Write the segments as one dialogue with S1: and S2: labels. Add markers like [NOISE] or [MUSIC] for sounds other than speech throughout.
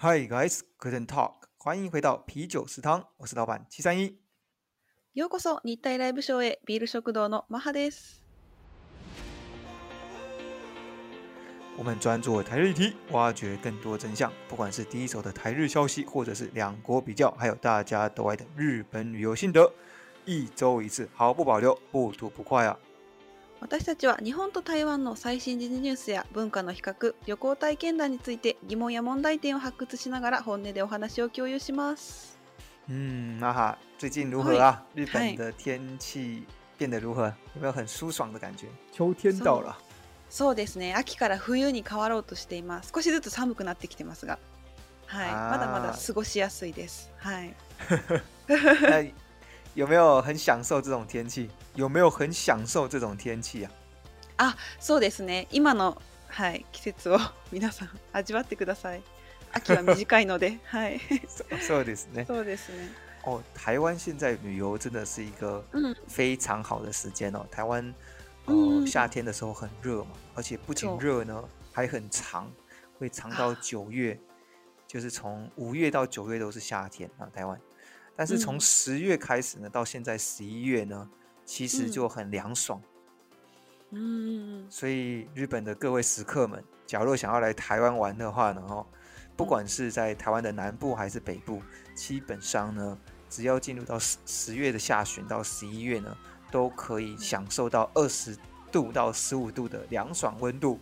S1: Hi guys, g o o d a n d talk. 欢迎回到啤酒食堂，我是老板七三一。
S2: ようこそ日泰ライブショーへ、ビール食堂のマハです。
S1: 我们专注台日题，挖掘更多真相。不管是第一手的台日消息，或者是两国比较，还有大家都爱的日本旅游心得，一周一次，毫不保留，不吐不快啊！
S2: 私たちは日本と台湾の最新時事ニュースや文化の比較旅行体験談について疑問や問題点を発掘しながら本音でお話を共有します
S1: うん、哈最近如何啊日本的天気变得如何有没有很舒爽的感觉秋天到了
S2: そうですね秋から冬に変わろうとしています少しずつ寒くなってきてますがはいまだまだ過ごしやすいですはい [LAUGHS] [LAUGHS] [LAUGHS]
S1: 有没有很享受这种天气？有没有很享受这种天气啊？
S2: 啊，そうですね。今のはい季節を皆さん味わってください。秋は短いので、[LAUGHS] はい。
S1: そうですね。
S2: そうですね。
S1: お台湾现在旅游真的是一个非常好的时间哦。台湾，呃夏天的时候很热嘛，而且不仅热呢，还很长，会长到九月，就是从五月到九月都是夏天啊。台湾。但是从十月开始呢，到现在十一月呢，其实就很凉爽，
S2: 嗯，
S1: 所以日本的各位食客们，假若想要来台湾玩的话呢，哦，不管是在台湾的南部还是北部，基本上呢，只要进入到十十月的下旬到十一月呢，都可以享受到二十度到十五度的凉爽温度。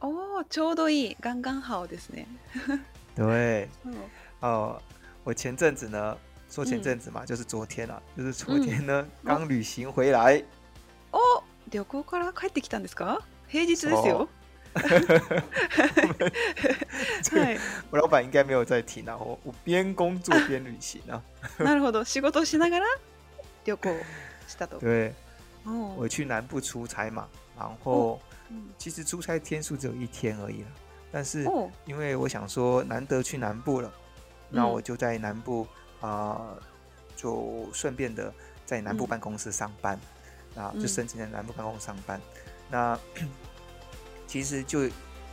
S2: 哦，ちょうどいい、刚刚好的呢。[LAUGHS]
S1: 对，哦，我前阵子呢。说前阵子嘛，就是昨天啊，就是昨天呢，刚旅行回来。
S2: 哦，旅行から帰ってきたんですか？平日ですよ。[LAUGHS] [LAUGHS]
S1: 我老板应该没有在听啊，我我边工作边旅行啊。[LAUGHS]
S2: なるほど、仕事しながら旅行
S1: したと。对，我去南部出差嘛，然后其实出差天数只有一天而已了，但是因为我想说难得去南部了，那我就在南部。啊，就顺便的在南部办公室上班，啊，就申请在南部办公室上班。那其实就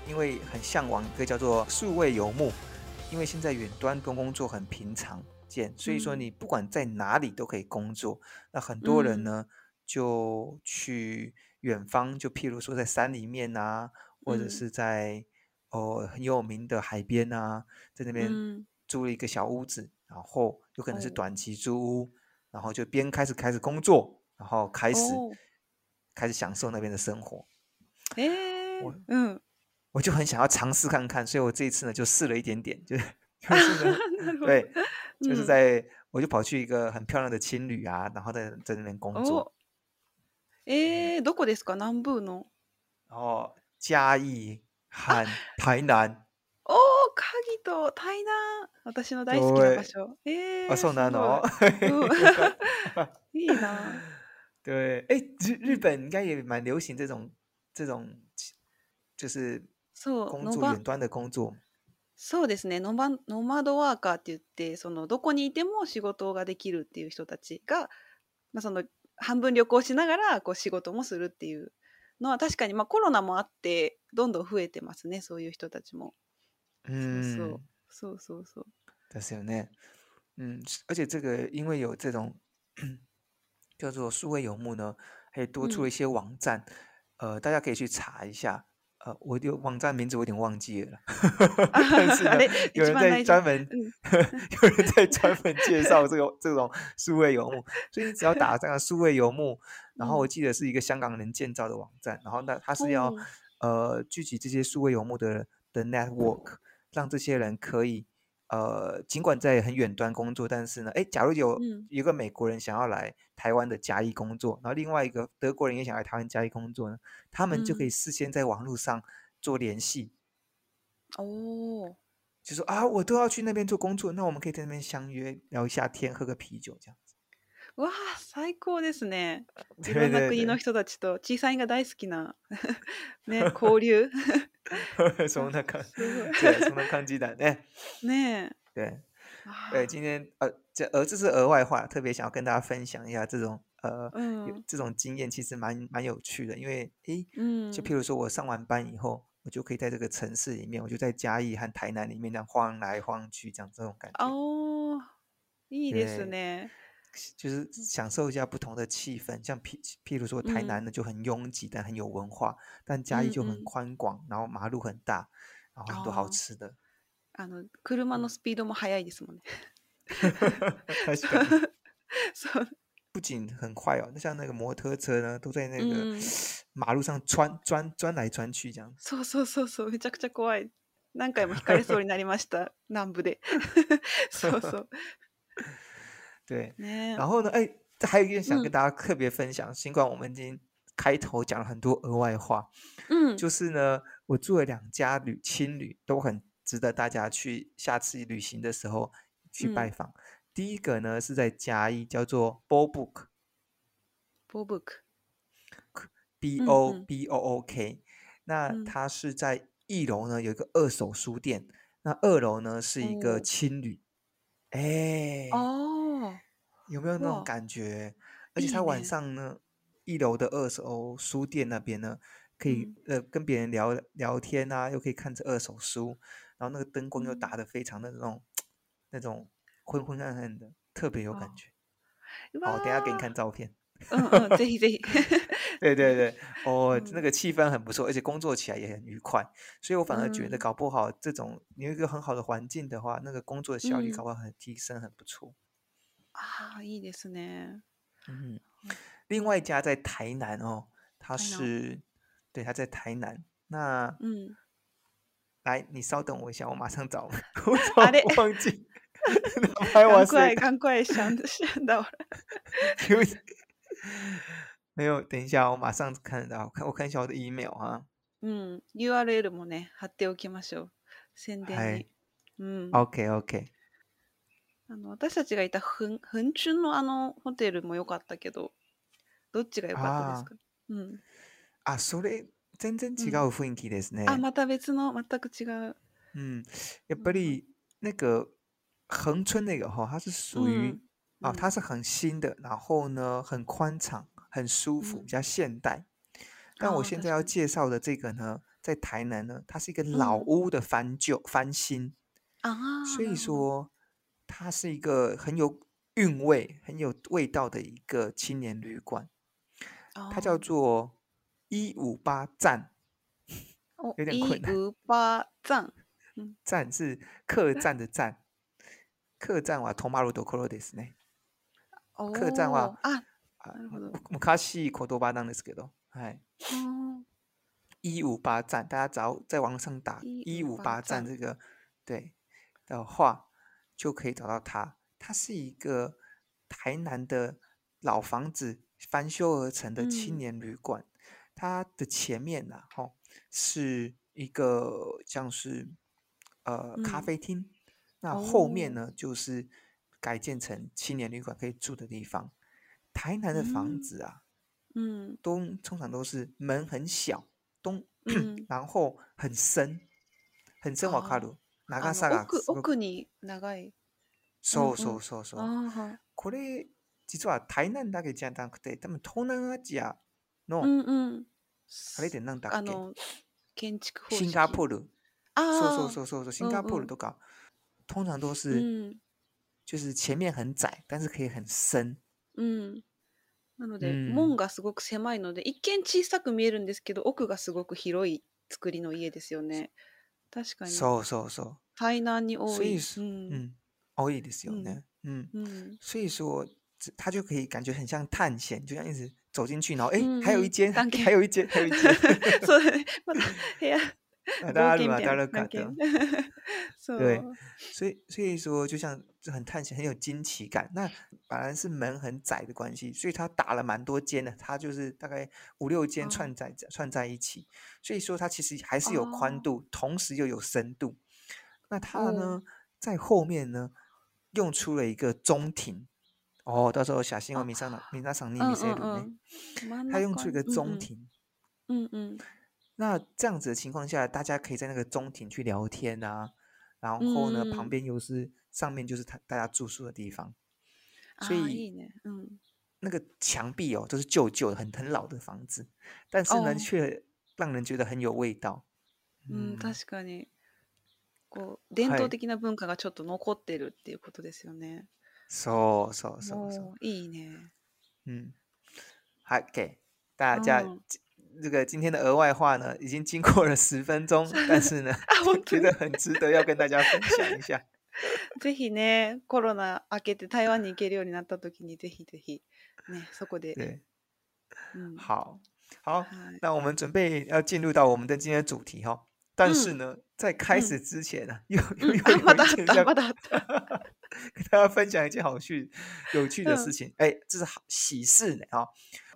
S1: 因为很向往一个叫做数位游牧，因为现在远端跟工作很平常见，所以说你不管在哪里都可以工作。那很多人呢就去远方，就譬如说在山里面啊，或者是在哦很有名的海边啊，在那边租了一个小屋子，然后。有可能是短期租屋，然后就边开始开始工作，然后开始开始享受那边的生活。
S2: 哎，
S1: 我嗯，我就很想要尝试看看，所以我这一次呢就试了一点点，就 [LAUGHS] 是 [LAUGHS] 对，就是在我就跑去一个很漂亮的青旅啊，然后在在那边工作。
S2: 诶，どこですか、南部の？
S1: 哦，嘉义、和台南。[LAUGHS]
S2: 哦。鍵と対談私の大好きな場所。えー、
S1: あ、そうなの [LAUGHS]
S2: いいな。[LAUGHS]
S1: 对，え日日本应该也蛮流行这种这种，就是工作远端的工作。
S2: そうですねノマノマドワーカーって言ってそのどこにいても仕事ができるっていう人たちが、まあ、その半分旅行しながらこう仕事もするっていうのは確かに、まあ、コロナもあってどんどん増えてますねそういう人たちも。
S1: 嗯，所以呢，嗯，而且这个因为有这种叫做数位游牧呢，还多出了一些网站，呃，大家可以去查一下。呃，我有网站名字，我有点忘记了。[LAUGHS] 但是呢，有人在专门，[LAUGHS] 有人在专门介绍这个这种数位游牧，所以你只要打上数位游牧，然后我记得是一个香港人建造的网站，然后那他是要呃聚集这些数位游牧的的 network。让这些人可以，呃，尽管在很远端工作，但是呢，哎，假如有一个美国人想要来台湾的嘉义工作，然后另外一个德国人也想来台湾嘉义工作呢，他们就可以事先在网络上做联系。
S2: 哦，
S1: 就说啊，我都要去那边做工作，那我们可以在那边相约聊一下天，喝个啤酒这样。わ
S2: あ、最高ですね。いろんな国の人たちと、小さいが大好きな、[LAUGHS] ね、[LAUGHS] 交流。[LAUGHS]
S1: そんな感じ。そんな感じだね。
S2: ね
S1: え。对。对，今天呃，这呃这是额外话，特别想要跟大家分享一下这种呃、嗯、这种经验，其实蛮蛮有趣的。因为诶，嗯，就譬如说我上完班以后，我就可以在这个城市里面，我就在嘉义和台南里面这样晃来晃去，这样这种感觉。
S2: 哦，いいですね。
S1: 就是享受一下不同的气氛，像譬譬如说台南呢就很拥挤，但很有文化；但嘉义就很宽广，然后马路很大，然后很多好吃的。
S2: あの車のスピードも速いですもんね。[LAUGHS] [LAUGHS]
S1: 不仅很快哦，那像那个摩托车呢，都在那个 [SNIFFS] 马路上穿钻钻来钻去这样。
S2: そうそうそうそうめちゃくちゃ怖い。何回も引かれそうになりました南部で。[LAUGHS] そうそう。
S1: 对，然后呢？哎，还有一点想跟大家特别分享，尽管我们已经开头讲了很多额外话，嗯，就是呢，我住了两家旅青旅，都很值得大家去下次旅行的时候去拜访。第一个呢是在嘉义，叫做 Bobook，Bobook，B [LAUGHS] O B O O K，那它是在一楼呢有一个二手书店，那二楼呢是一个青旅，哎哦。有没有那种感觉？而且他晚上呢，一楼的二手书店那边呢，可以呃跟别人聊聊天啊，又可以看着二手书，然后那个灯光又打的非常的那种那种昏昏暗暗的，特别有感觉。哦，等下给你看照片。
S2: 嗯嗯，对 [LAUGHS] 对，
S1: 对对对。哦，那个气氛很不错，而且工作起来也很愉快，所以我反而觉得搞不好这种有一个很好的环境的话，那个工作效率搞不好很提升，很不错。
S2: 啊，いいですね。
S1: 嗯，另外一家在台南哦，他是对他在台南。那，来，你稍等我一下，我马上找，我找，我忘记。[LAUGHS]
S2: 刚怪，刚怪想 [LAUGHS] 想到了。[LAUGHS]
S1: 没有，等一下，我马上看到，看我看一下我的 email 啊。
S2: 嗯，URL もね、貼っておきましょう。宣伝に。
S1: 嗯，OK，OK。
S2: あの私たちがいたふんふんちゅんのあのホテルも良かったけど、どっちが良かったですかあうん。
S1: あ、それ、全然違う雰囲気ですね。
S2: あ、また別の、全く違う。
S1: ん。やっぱり那个恒は那个哈、它是属于うん。啊，它嗯。是很新的，然后呢很宽敞、很舒う服，比ん。较现代。但我ああ、现在確要かに。介绍的这个呢，在台南呢，它是一个う老ん。屋的翻旧翻新，あ所あ、以なるほど。说它是一个很有韵味、很有味道的一个青年旅馆，它叫做一五八站，有点困难。一五八站，站是客栈的站，客栈哇，トマトどころですね。客栈哇，啊，な卡西ど。多巴い的葉なんですけど、は一五八站，大家只要在网上打“一五八站”这个对的话。就可以找到它。它是一个台南的老房子翻修而成的青年旅馆。它的前面呢，哦，是一个像是呃咖啡厅。那后面呢，就是改建成青年旅馆可以住的地方。台南的房子啊，嗯，都通常都是门很小，东，[CLEARS THROAT] 然后很深，很深瓦卡鲁，哪个
S2: 沙拉？奥奥尼，
S1: そうそうそうそう。うんうん、はい、これ、実は台南だけじゃなくて、多分東南アジアの、うんうん、あれでなんだっけ
S2: あの建築
S1: シンガポール。あそうそうそうそう、シンガポールとか、通常都是、うん、就是前面很窄，但是可以很深。
S2: うん。なので、うん、門がすごく狭いので、一見小さく見えるんですけど、奥がすごく広い作りの家ですよね。確かに。
S1: そうそうそう。
S2: 台南に多い。
S1: うん、うん的时候呢，嗯嗯，所以说，他就可以感觉很像探险，就像一直走进去，然后哎，还有一间，还有一间，还有一
S2: 间，所以，[LAUGHS] 对
S1: 大家大家对，所以，所以说，就像很探险，很有惊奇感。那本来是门很窄的关系，所以它打了蛮多间的，它就是大概五六间串在串在一起，所以说它其实还是有宽度，同时又有深度。那它呢，在后面呢？用出了一个中庭，哦，到时候小心哦，迷上了，迷上上你迷上了呢。他用出一个中庭，嗯嗯，那这样子的情况下，大家可以在那个中庭去聊天啊，然后呢，旁边又是上面就是他大家住宿的地方，所以，嗯，那个墙壁哦都是旧旧的，很很老的房子，但是呢却让人觉得很有味道。
S2: 嗯，確かに。こう伝統的な文化がちょっと残ってるっていうことですよね。
S1: そうそうそうそう。
S2: いいね。
S1: はい、o k 大家今这个今天的额外话呢，已经经过了十分钟，[LAUGHS] 但是呢，[LAUGHS] あ、本当 [LAUGHS] 觉得に。很值得要跟大家分享一下。
S2: ぜひね、コロナ明けて台湾に行けるようになった時にぜひぜひ、ね、そこで、
S1: 好，好，はい。那我们准备要进入到我们的今天的主题哈、但是呢，在开始之前呢，又又有一件，给 [LAUGHS] 大家分享一件好趣有趣的事情，哎，这是喜事呢啊！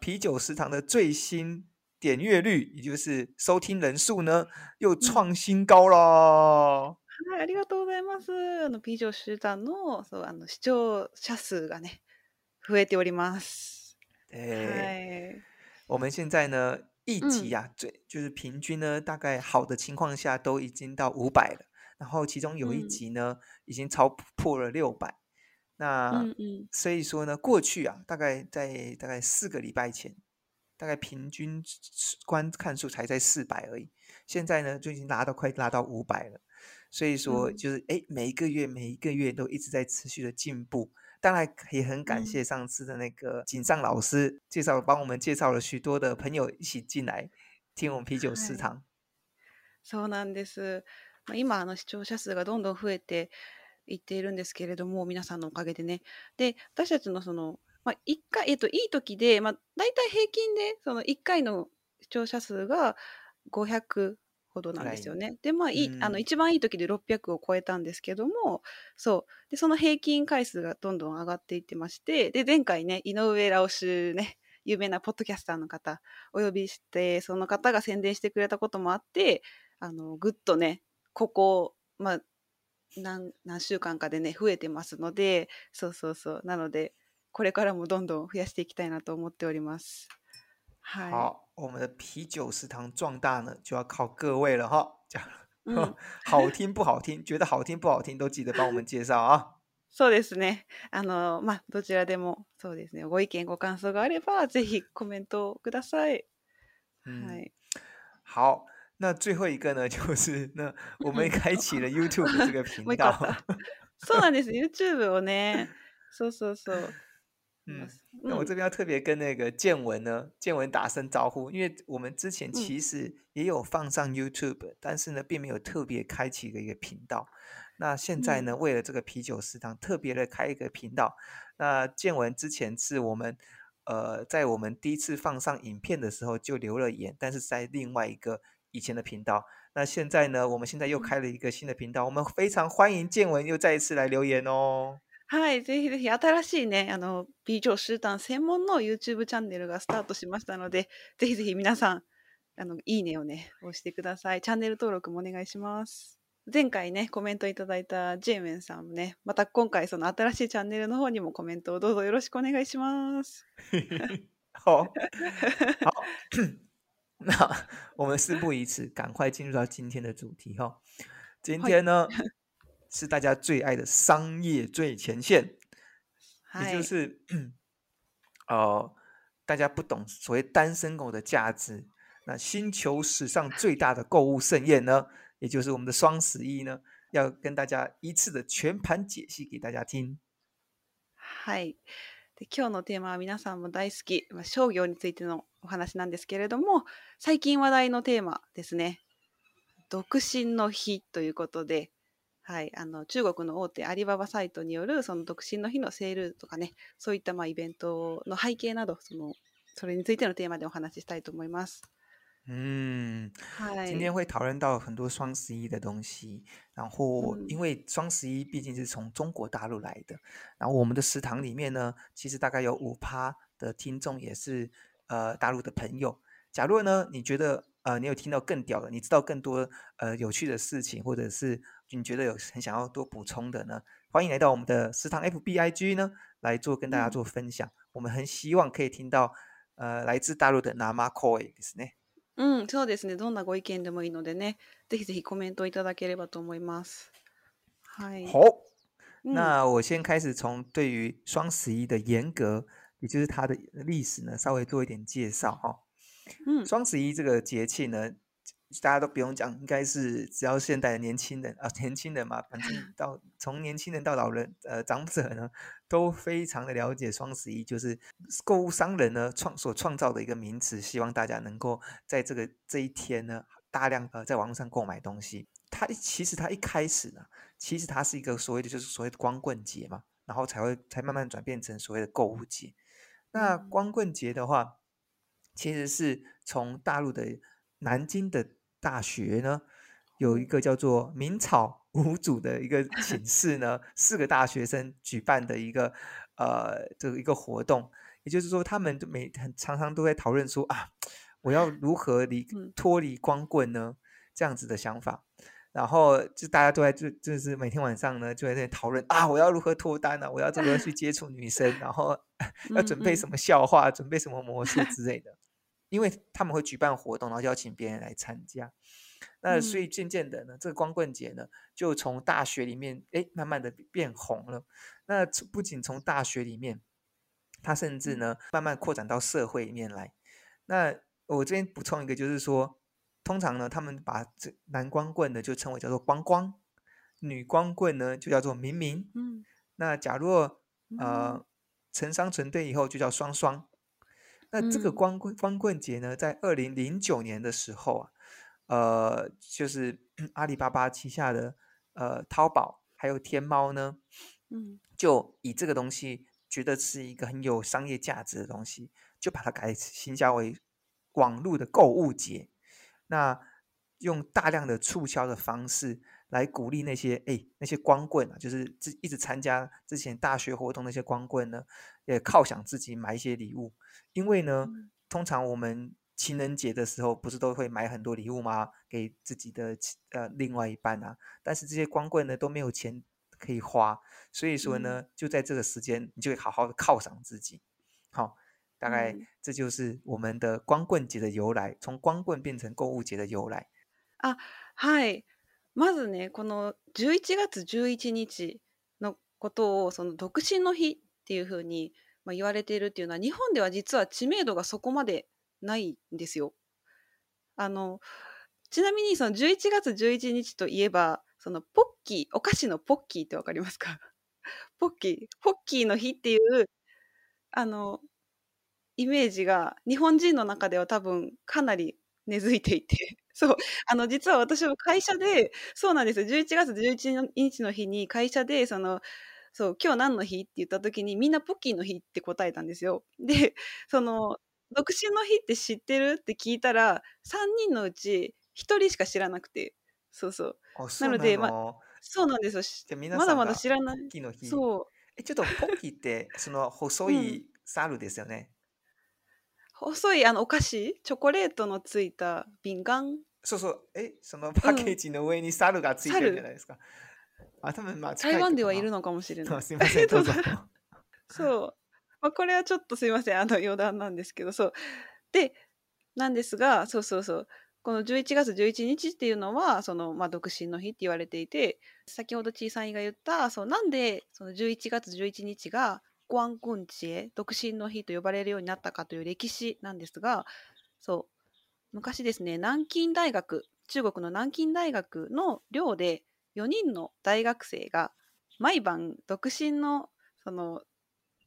S1: 啤酒食堂的最新点阅率，也就是收听人数呢，又创新高了。
S2: はい、ありがとうございます。のピジョ食堂のその視聴者数がね増えております。
S1: はい。我们现在呢？一集啊，最就是平均呢，大概好的情况下都已经到五百了，然后其中有一集呢已经超破了六百，那，嗯嗯，所以说呢，过去啊，大概在大概四个礼拜前，大概平均观看数才在四百而已，现在呢就已经拉到快拉到五百了，所以说就是哎，每一个月每一个月都一直在持续的进步。当然也很感谢上次的那个井上老师介绍，帮我们介绍了许多的朋友一起进来听我们啤酒食堂。
S2: そうなんです。今あの視聴者数がどんどん増えていっているんですけれども、皆さんのおかげでね。で、私たちのそのまあ、1回、えっと、いい時で、まあ、大体平均でその1回の視聴者数が500ほどなんですよね。でまあいい、うん、あの一番いい時で600を超えたんですけどもそうでその平均回数がどんどん上がっていってましてで前回ね井上ラオシね [LAUGHS] 有名なポッドキャスターの方お呼びしてその方が宣伝してくれたこともあってあのぐっとねここ、まあ、何何週間かでね増えてますのでそうそうそうなのでこれからもどんどん増やしていきたいなと思っております。
S1: 好，我们的啤酒食堂壮大呢，就要靠各位了哈。讲，好听不好听，觉得好听不好听，都记得帮我们介绍啊。
S2: そうですね。あのまあどちらでもそうですね。ご意見ご感想があればぜひコメントください。
S1: はい。好，那最后一个呢，就是那我们开启了 YouTube 这个频道。
S2: そうなんです。YouTube をね、そうそうそう。
S1: 嗯，那我这边要特别跟那个建文呢，建文打声招呼，因为我们之前其实也有放上 YouTube，但是呢，并没有特别开启的一个频道。那现在呢，为了这个啤酒食堂，特别的开一个频道。那建文之前是我们，呃，在我们第一次放上影片的时候就留了言，但是在另外一个以前的频道。那现在呢，我们现在又开了一个新的频道，我们非常欢迎建文又再一次来留言哦。
S2: はい、ぜひぜひ新しいね、あの、ビージョシュータン専門の YouTube チャンネルがスタートしましたので、ぜひぜひ皆さん、あの、いいねをね、押してください。チャンネル登録もお願いします。前回ね、コメントいただいたジェイメンさんもね、また今回その新しいチャンネルの方にもコメントをどうぞよろしくお願いします。[LAUGHS]
S1: 好，好，[COUGHS] 那我们事不宜迟，赶快进入到今天的主题哈、哦。今天呢，是大家最爱的商业最前线，也就是哦，大家不懂所谓单身狗的价值。那星球史上最大的购物盛宴呢，也就是我们的双十一呢，要跟大家一次的全盘解析给大家
S2: 听。是的，今は的主题啊，大家可能都喜欢，商业方面的话题，最近的热门话题是单身日。はい、あの中国の大手アリババサイトによるその独身の日のセールとかねそういったまあイベントの背景などそのそれについてのテーマでお話ししたいと思います。
S1: 嗯，今天会讨论到很多双十一的东西，然后因为双十一毕竟是从中国大陆来的，然后我们的食堂里面呢，其实大概有五趴的听众也是呃大陆的朋友。假如呢，你觉得呃你有听到更屌的，你知道更多呃有趣的事情，或者是你觉得有很想要多补充的呢？欢迎来到我们的食堂 FBIG 呢，来做跟大家做分享。我们很希望可以听到呃来自大陆的ナマコエですね。
S2: 嗯，そうですね。どんなご意見でもいいのでね、ぜひぜひコメントいただければと思います。はい。
S1: 好，那我先开始从对于双十一的严格，也就是它的历史呢，稍微做一点介绍哈。嗯，双十一这个节气呢。大家都不用讲，应该是只要现代的年轻人啊，年轻人嘛，反正 [LAUGHS] 到从年轻人到老人，呃，长者呢，都非常的了解双十一，就是购物商人呢创所创造的一个名词，希望大家能够在这个这一天呢，大量呃在网络上购买东西。它其实它一开始呢，其实它是一个所谓的就是所谓的光棍节嘛，然后才会才慢慢转变成所谓的购物节。那光棍节的话，其实是从大陆的。南京的大学呢，有一个叫做“明朝 [LAUGHS] 五组”的一个寝室呢，四个大学生举办的一个呃这个一个活动，也就是说，他们每常常都在讨论说啊，我要如何离 [LAUGHS] 脱离光棍呢？这样子的想法，然后就大家都在就就是每天晚上呢，就在那讨论啊，我要如何脱单呢？我要怎么去接触女生？然后 [LAUGHS] 要准备什么笑话，准备什么模式之类的。因为他们会举办活动，然后邀请别人来参加，那所以渐渐的呢，这个光棍节呢，就从大学里面哎，慢慢的变红了。那不仅从大学里面，他甚至呢，慢慢扩展到社会里面来。那我这边补充一个，就是说，通常呢，他们把这男光棍呢就称为叫做光光，女光棍呢就叫做明明。嗯。那假若呃成双成对以后，就叫双双。那这个光棍光棍节呢，在二零零九年的时候啊，呃，就是 [CLEARS THROAT] 阿里巴巴旗下的呃淘宝还有天猫呢，嗯，就以这个东西觉得是一个很有商业价值的东西，就把它改，新加为广路的购物节，那用大量的促销的方式。来鼓励那些哎那些光棍啊，就是之一直参加之前大学活动那些光棍呢，也犒赏自己买一些礼物，因为呢，通常我们情人节的时候不是都会买很多礼物吗？给自己的呃另外一半啊，但是这些光棍呢都没有钱可以花，所以说呢，就在这个时间你就会好好的犒赏自己。好，大概这就是我们的光棍节的由来，从光棍变成购物节的由来
S2: 啊，嗨。まずね、この11月11日のことを、その独身の日っていうふうに、言われているっていうのは、日本では実は知名度がそこまでないんですよ。あの、ちなみにその11月11日といえば、そのポッキー、お菓子のポッキーってわかりますか [LAUGHS] ポッキー、ポッキーの日っていう、あの、イメージが日本人の中では多分かなり根付いていて。[LAUGHS] そう。あの、実は私も会社で、そうなんです11月11日の日に会社で、その、そう、今日何の日って言った時に、みんなポッキーの日って答えたんですよ。で、その、独身の日って知ってるって聞いたら、3人のうち1人しか知らなくて。そうそう。そうなので、まあ、そうなんですよ。まだまだ知らない。ポッキーの日。
S1: そう。え、ちょっとポッキーって、その細い猿ですよね。
S2: 細いあのお菓子チョコレートのついた瓶缶
S1: そうそうえそのパッケージの上に猿がついてるじゃないですか、あ多分まあ
S2: 台湾ではいるのかもしれない
S1: すいませんどうぞ [LAUGHS]
S2: そう、まあ、これはちょっとすいませんあの余談なんですけどそうでなんですがそうそうそうこの11月11日っていうのはその、まあ、独身の日って言われていて先ほど小さんが言ったそうなんでその11月11日がンチエ独身の日と呼ばれるようになったかという歴史なんですがそう昔ですね南京大学中国の南京大学の寮で4人の大学生が毎晩独身のその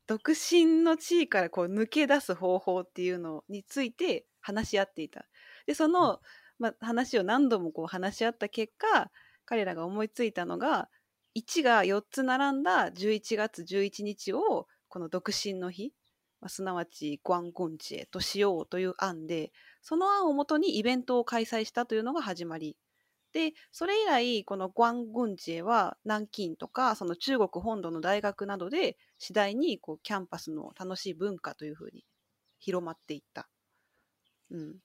S2: 独身の地位からこう抜け出す方法っていうのについて話し合っていた。でその、ま話を何度もこう話し合った結果彼らが思いついたのが1が4つ並んだ11月11日をこの独身の日、まあ、すなわちグアンゴンチェとしようという案でその案をもとにイベントを開催したというのが始まりでそれ以来このグアンゴンチェは南京とかその中国本土の大学などで次第にこうキャンパスの楽しい文化というふうに広まっていった。うん、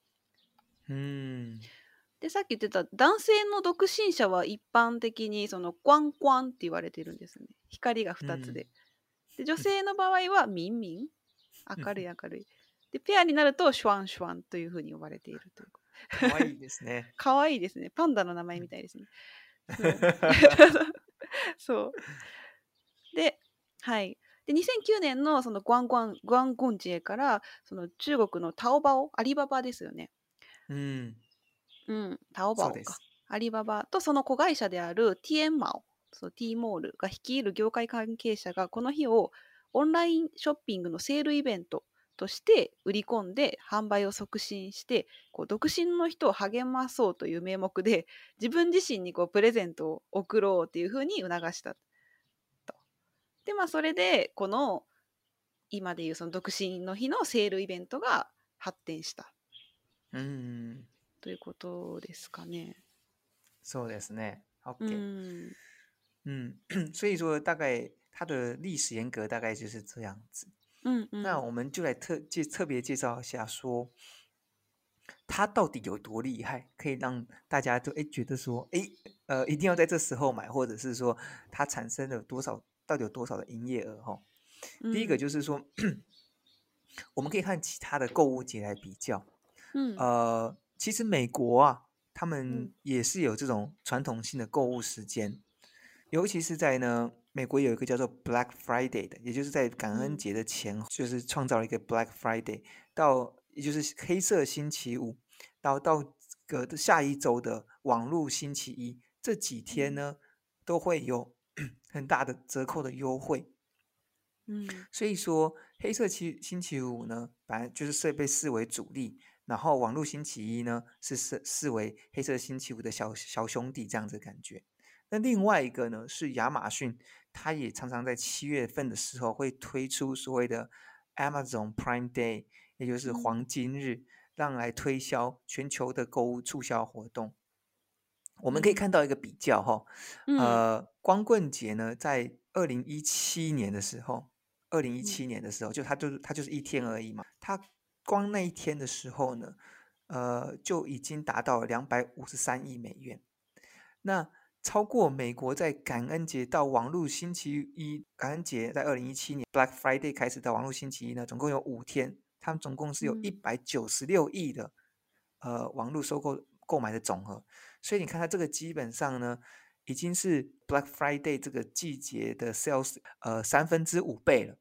S1: うん
S2: でさっき言ってた男性の独身者は一般的にそのコワンコワンって言われてるんですね光が2つでうん、で女性の場合はミンミン明るい明るい、うん、でペアになるとシュワンシュワンというふうに呼ばれているという
S1: かわいいですね
S2: かわいいですねパンダの名前みたいですね、うそう [LAUGHS] [LAUGHS] ではいで2009年のそのグアンクワングアンゴンジエからその中国のタオバオアリババですよね、
S1: うん、
S2: うん、タオバオそでかす。アリババとその子会社であるティエンマオそィーモールが率いる業界関係者がこの日をオンラインショッピングのセールイベントとして売り込んで販売を促進してこう独身の人を励まそうという名目で自分自身にこうプレゼントを贈ろうというふうに促したと。でまあそれでこの今でいうその独身の日のセールイベントが発展した。
S1: うん。
S2: ということですかね。
S1: そうですね。OK。嗯嗯，[CLEARS THROAT] 所以说大概它的历史严格大概就是这样子。
S2: 嗯
S1: 那我们就来特介特别介绍一下，说它到底有多厉害，可以让大家都哎觉得说哎呃一定要在这时候买，或者是说它产生了多少到底有多少的营业额哈。第一个就是说，[CLEARS THROAT] 我们可以看其他的购物节来比较。
S2: 嗯。
S1: 呃。其实美国啊，他们也是有这种传统性的购物时间，尤其是在呢，美国有一个叫做 Black Friday 的，也就是在感恩节的前，就是创造了一个 Black Friday，到也就是黑色星期五，到到个下一周的网络星期一，这几天呢都会有 [CLEARS THROAT] 很大的折扣的优惠。
S2: 嗯，
S1: 所以说黑色星星期五呢，反正就是设被视为主力。然后网络星期一呢，是视视为黑色星期五的小小兄弟这样子感觉。那另外一个呢，是亚马逊，它也常常在七月份的时候会推出所谓的 Amazon Prime Day，也就是黄金日，让来推销全球的购物促销活动。我们可以看到一个比较哈，呃，光棍节呢，在二零一七年的时候，二零一七年的时候，就它就是它就是一天而已嘛，它。光那一天的时候呢，呃，就已经达到两百五十三亿美元。那超过美国在感恩节到网络星期一，感恩节在二零一七年 Black Friday 开始到网络星期一呢，总共有五天，他们总共是有一百九十六亿的呃网络收购购买的总额。所以你看，它这个基本上呢，已经是 Black Friday 这个季节的 sales 呃三分之五倍了。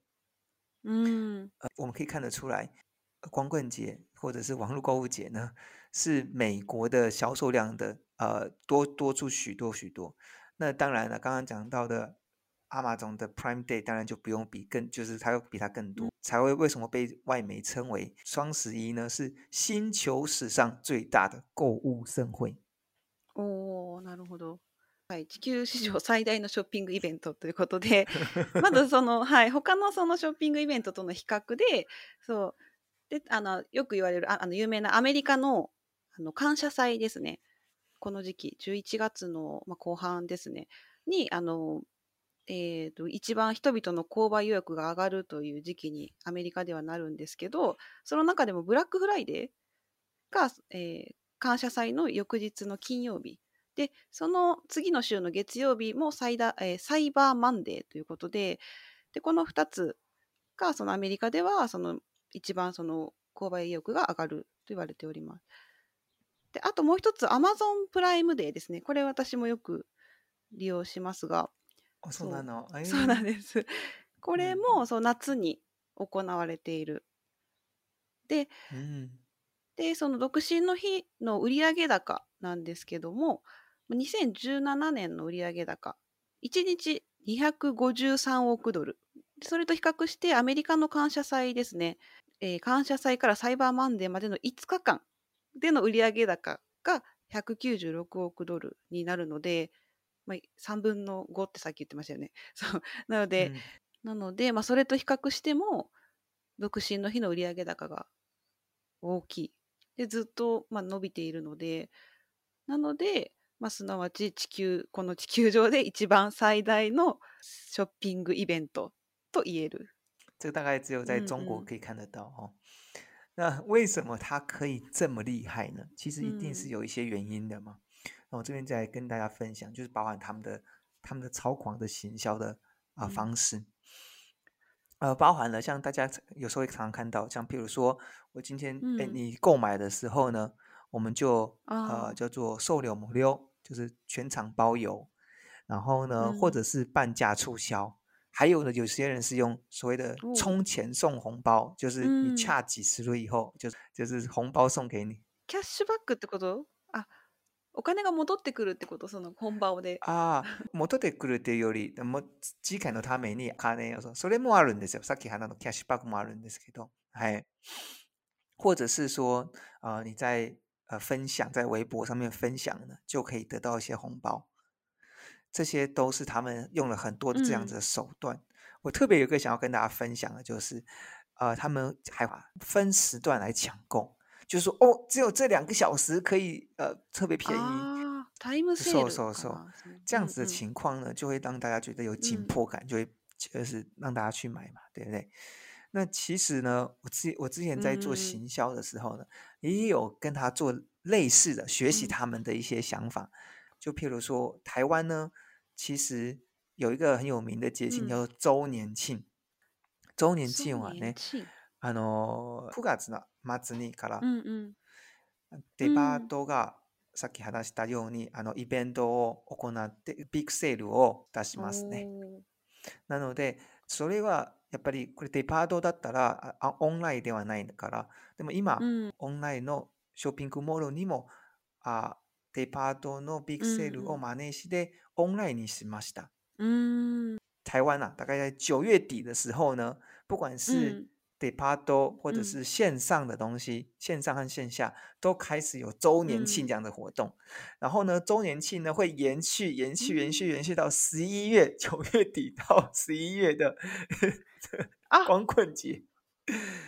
S2: 嗯，
S1: 我们可以看得出来。光棍节或者是网络购物节呢，是美国的销售量的呃多多出许多许多。那当然了，刚刚讲到的阿玛总的 Prime Day 当然就不用比更，就是它要比它更多才会为什么被外媒称为双十一呢？是星球史上最大的购物盛会。
S2: 哦，なるほど。はい，地球史上最大のショッピングイベントということで、まずそのはい他のそのショッピングイベントとの比較で、そう。で、あの、よく言われる、ああの、有名なアメリカの、あの、感謝祭ですね。この時期、11月の、まあ、後半ですね。に、あの、えーと、一番人々の購買予約が上がるという時期にアメリカではなるんですけどその中でもブラックフライデーが、えー、感謝祭の翌日の金曜日でその次の週の月曜日もサイダ、えー、サイバーマンデーということででこの2つがそのアメリカではその一番その購買意欲が上がると言われております。で、あともう一つアマゾンプライムデーですね。これ私もよく利用しますが。
S1: そうなの、
S2: そうなんです。これも、そう夏に行われている。で、
S1: うん、
S2: でその独身の日の売上高なんですけども、2017年の売上高、1日253億ドル。それと比較してアメリカの感謝祭ですね。えー、感謝祭からサイバーマンデーまでの5日間での売上高が196億ドルになるので、まあ、3分の5ってさっき言ってましたよね。[LAUGHS] そうなので、うん、なので、まあ、それと比較しても独身の日の売上高が大きい。でずっと、まあ、伸びているのでなので、まあ、すなわち地球この地球上で一番最大のショッピングイベントと言える
S1: 这大概只有在中国可以看得到哦。那为什么它可以这么厉害呢？其实一定是有一些原因的嘛。那我这边再跟大家分享，就是包含他们的他们的超狂的行销的啊方式，呃，包含了像大家有时候会常看到，像譬如说我今天哎你购买的时候呢，我们就呃叫做售六母六，就是全场包邮，然后呢或者是半价促销。还有呢，有些人是用所谓的充钱送红包，哦、就是你恰几十了以后，嗯、就是就是红包送给你。
S2: キャッシュバックってこと？啊，お金が戻ってくるってこと？その红包で。
S1: 啊，戻ってくるっていうより、も次回のために金をそ、それもあるんですよ。さっき話のキャッシュバックもあるんですけど、はい。或者是说，呃，你在呃分享在微博上面分享呢，就可以得到一些红包。嗯。这些都是他们用了很多的这样子的手段。我特别有一个想要跟大家分享的，就是，呃，他们还分时段来抢购，就是说哦，只有这两个小时可以，呃，特别便宜。
S2: Time
S1: 是的，收收收，这样子的情况呢，就会让大家觉得有紧迫感，就会就是让大家去买嘛，对不对？那其实呢，我之我之前在做行销的时候呢，也有跟他做类似的学习，他们的一些想法，就譬如说台湾呢。其实有一个很有名的节庆、叫做周年庆。周年庆はね、あの9月の末にから、デパートがさっき話したように、あのイベントを行ってビッグセールを出しますね。なのでそれはやっぱりこれデパートだったらオンラインではないからでも今、うん、オンラインのショッピングモールにもあデパートのビッグセールを真似して online 是 m a s 嗯，台湾啊，大概在九月底的时候呢，不管是 departo 或者是线上的东西，线上和线下都开始有周年庆这样的活动。然后呢，周年庆呢会延续、延续、延续、延续到十一月，九月底到十一月的 [LAUGHS] 光棍节，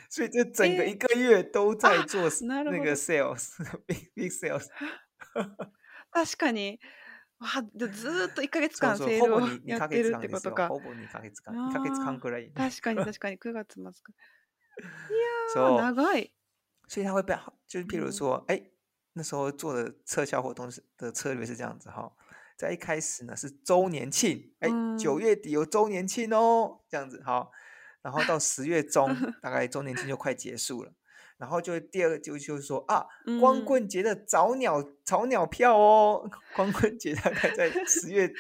S1: 所以这整个一个月都在做那个 sales，big [LAUGHS] sales。[LAUGHS]
S2: 確かに。わずっと1か月間セールを [LAUGHS] やってるってことか。
S1: ほぼ2ヶ月間。2ヶ月間くらい、ね、
S2: 確かに確かに9月末か。いやー、so, 長い。
S1: 所以他会被，就是譬如说，哎、嗯，那时候做的撤销活动的策略是这样子哈、哦，在一开始呢是周年庆，哎，九、嗯、月底有周年庆哦，这样子哈、哦，然后到十月中，大概周年庆就快结束了。然后就第二个就就说啊，光棍节的早鸟早鸟票哦，[LAUGHS] 光棍节大概在十月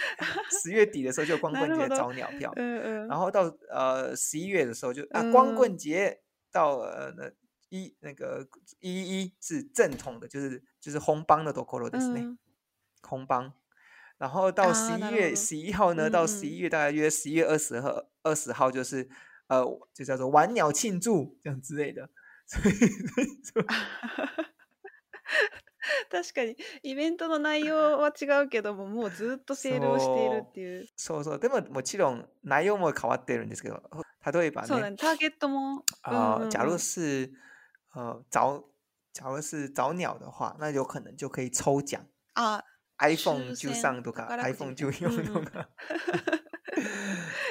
S1: 十月底的时候就 [LAUGHS] 光棍节早鸟票，嗯嗯。然后到呃十一月的时候就啊光棍节到呃那一那个一一是正统的，就是就是红帮的多科罗的呢，红帮。然后到十一月十一号呢，到十一月大约十一月二十号二十号就是呃就叫做晚鸟庆祝这样之类的。[LAUGHS]
S2: 確かにイベントの内容は違うけどももうずっとセールをしているっていう
S1: そうそうでももちろん内容も変わってるんですけど例えば
S2: ねそうねターゲットも
S1: あ、うんうん、假如是呃早假如是早鸟的话那有可能就可以抽奖啊 iPhone 13とか iPhone 14とか、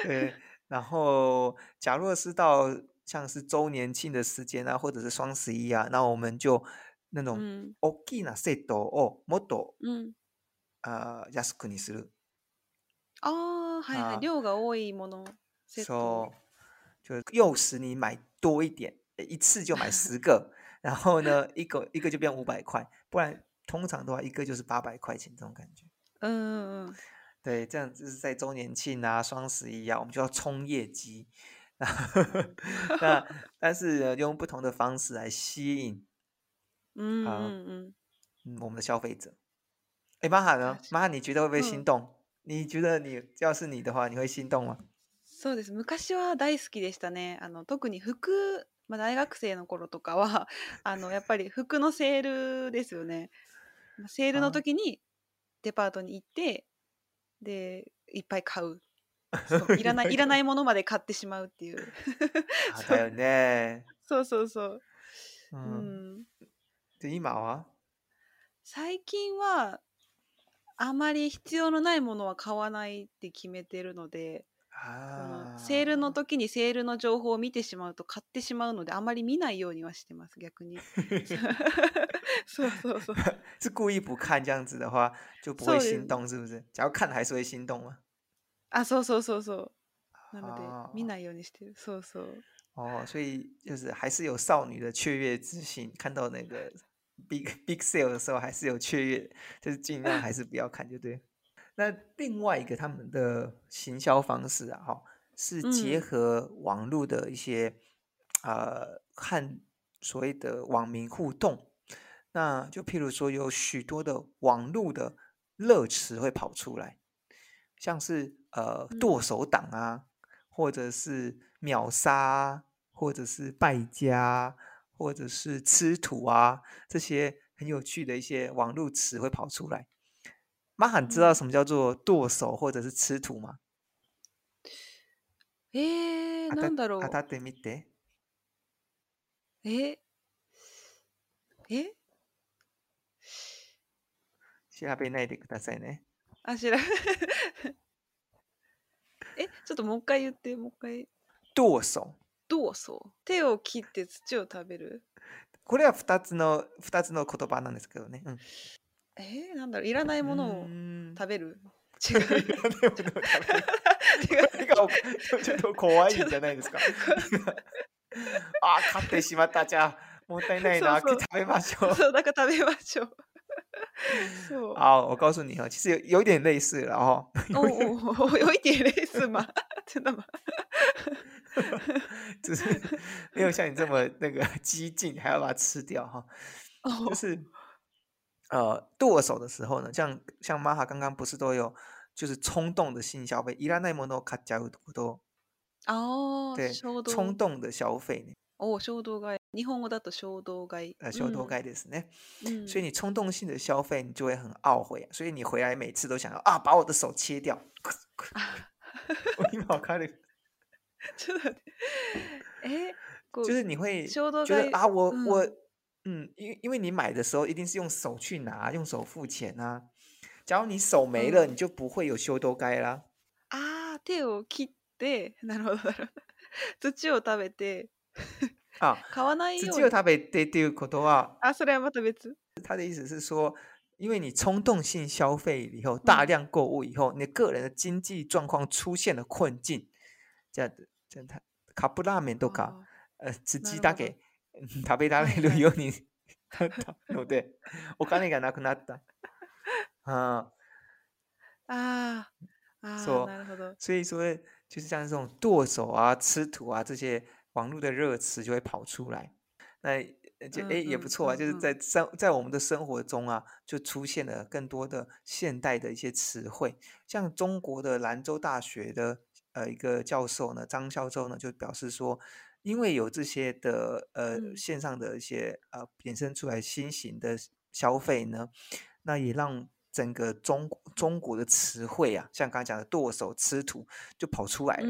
S1: うん、[LAUGHS] 对然后假如是到像是周年庆的时间啊，或者是双十一啊，那我们就那种哦，记得多哦，多嗯，啊，就是你啊，啊，是啊，是
S2: 啊，啊，是啊，啊，是啊，啊，是啊，啊，
S1: 是啊，是啊，啊，是啊，啊，是啊，啊，是啊，啊，是啊，啊，是啊，啊，是啊，啊，是啊，啊，是啊，啊，是啊，啊，是啊，啊，是啊，是啊，啊，是啊，啊，是是啊，啊，是啊，啊，是啊，啊，是啊，啊，是啊，啊，是是啊，啊，是啊，啊，啊，[LAUGHS] 那但是用不同的方式来吸引，嗯嗯嗯，嗯我们的消费者。哎，玛哈呢？玛哈，你觉得会不会心動？嗯、你觉得你要是你的话，你会心動吗？
S2: そうです。昔は大好きでしたね。あの特に服、まあ、大学生の頃とかは、あのやっぱり服のセールですよね。セールの時にデパートに行って、でいっぱい買う [LAUGHS] いらないいらないものまで買ってしまうっていう
S1: だよね [LAUGHS]
S2: そうそうそう、
S1: うん、で今は
S2: 最近はあまり必要のないものは買わないって決めてるのでセールの時にセールの情報を見てしまうと買ってしまうのであまり見ないようにはしてます逆に [LAUGHS] そうそうそう
S1: 是故意不看这样子的话就不会心动是不是只要看还是会心
S2: 动吗啊，so so so so，那么，对，見ないようにしてる，そうそう。
S1: 哦，所以就是还是有少女的雀跃之心，看到那个 [LAUGHS] big [LAUGHS] big sale 的时候，还是有雀跃，就是尽量还是不要看，就对。那另外一个他们的行销方式啊，哈，是结合网络的一些，呃，和所谓的网民互动，那就譬如说有许多的网络的热词会跑出来，像是。呃，剁手党啊，或者是秒杀，或者是败家，或者是吃土啊，这些很有趣的一些网络词会跑出来。妈喊知道什么叫做剁手或者是吃土吗？
S2: 诶，诶，
S1: 調べないでくださいね。[LAUGHS]
S2: え、ちょっともう一回言って、もう一回。
S1: どう
S2: う。そどうそう。手を切って土を食べる。
S1: これは2つの2つの言葉なんですけどね。うん、
S2: えー、なんだろう [LAUGHS] いらないものを食べる違う。いらないものを食べる。
S1: ちょっと怖いんじゃないですか。[LAUGHS] あ、勝ってしまった。じゃあ、もったいないな。そうそう食べましょう。
S2: そう、だから食べましょう。
S1: 好，我告诉你哈，其实有有点类似，了。
S2: 哦，有一点类似吗？[LAUGHS] 真的吗？
S1: 就 [LAUGHS] 是没有像你这么那个激进，还要把它吃掉哈。哦，就是呃，剁手的时候呢，像像玛哈刚刚不是都有，就是冲动的性消费，伊拉奈蒙诺卡加有多多
S2: 哦，
S1: 对，冲动的消费
S2: 哦，冲多高？日本语だと修刀街，
S1: 呃，修刀街ですね。所以你冲动性的消费，你就会很懊悔。所以你回来每次都想要啊，把我的手切掉。[LAUGHS] 我一秒开的。[LAUGHS]
S2: 真的？哎，[LAUGHS]
S1: 就是你会，就是啊，我我，嗯，因因为你买的时候一定是用手去拿，用手付钱啊。假如你手没了，你就不会有修多该啦。
S2: 啊，手を切って、なるほどなるほど、土を食べて。
S1: 啊，买。只有他被对对口头
S2: 啊。啊，所以是另外。
S1: 他的意思是说，因为你冲动性消费以后，大量购物以后，你个人的经济状况出现了困境，这样子，这样他卡布拉面都卡，呃，资金打给，食べられるように、ので、お金がなくなった、啊。
S2: 啊。
S1: 说。所以说，就是像这种剁手啊、吃土啊这些。网络的热词就会跑出来，那就哎也不错啊，就是在生在我们的生活中啊，就出现了更多的现代的一些词汇，像中国的兰州大学的呃一个教授呢，张教授呢就表示说，因为有这些的呃线上的一些呃衍生出来新型的消费呢，那也让整个中中国的词汇啊，像刚才讲的剁手、吃土就跑出来了，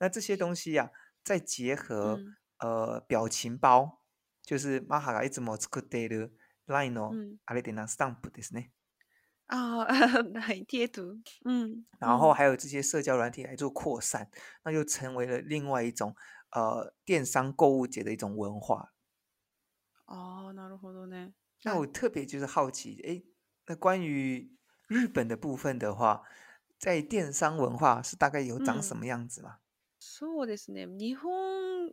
S1: 那这些东西呀。再结合呃表情包，就是马哈卡一直莫兹克得的 line 哦，阿里点那 stamp 的是呢。
S2: 哦，[LAUGHS] 来贴图，嗯。
S1: 然后还有这些社交软体来做扩散，那就成为了另外一种呃电商购物节的一种文化。
S2: 哦，なるほどね。
S1: 那我特别就是好奇，哎，那关于日本的部分的话，在电商文化是大概有长什么样子嘛？
S2: そうですね。日本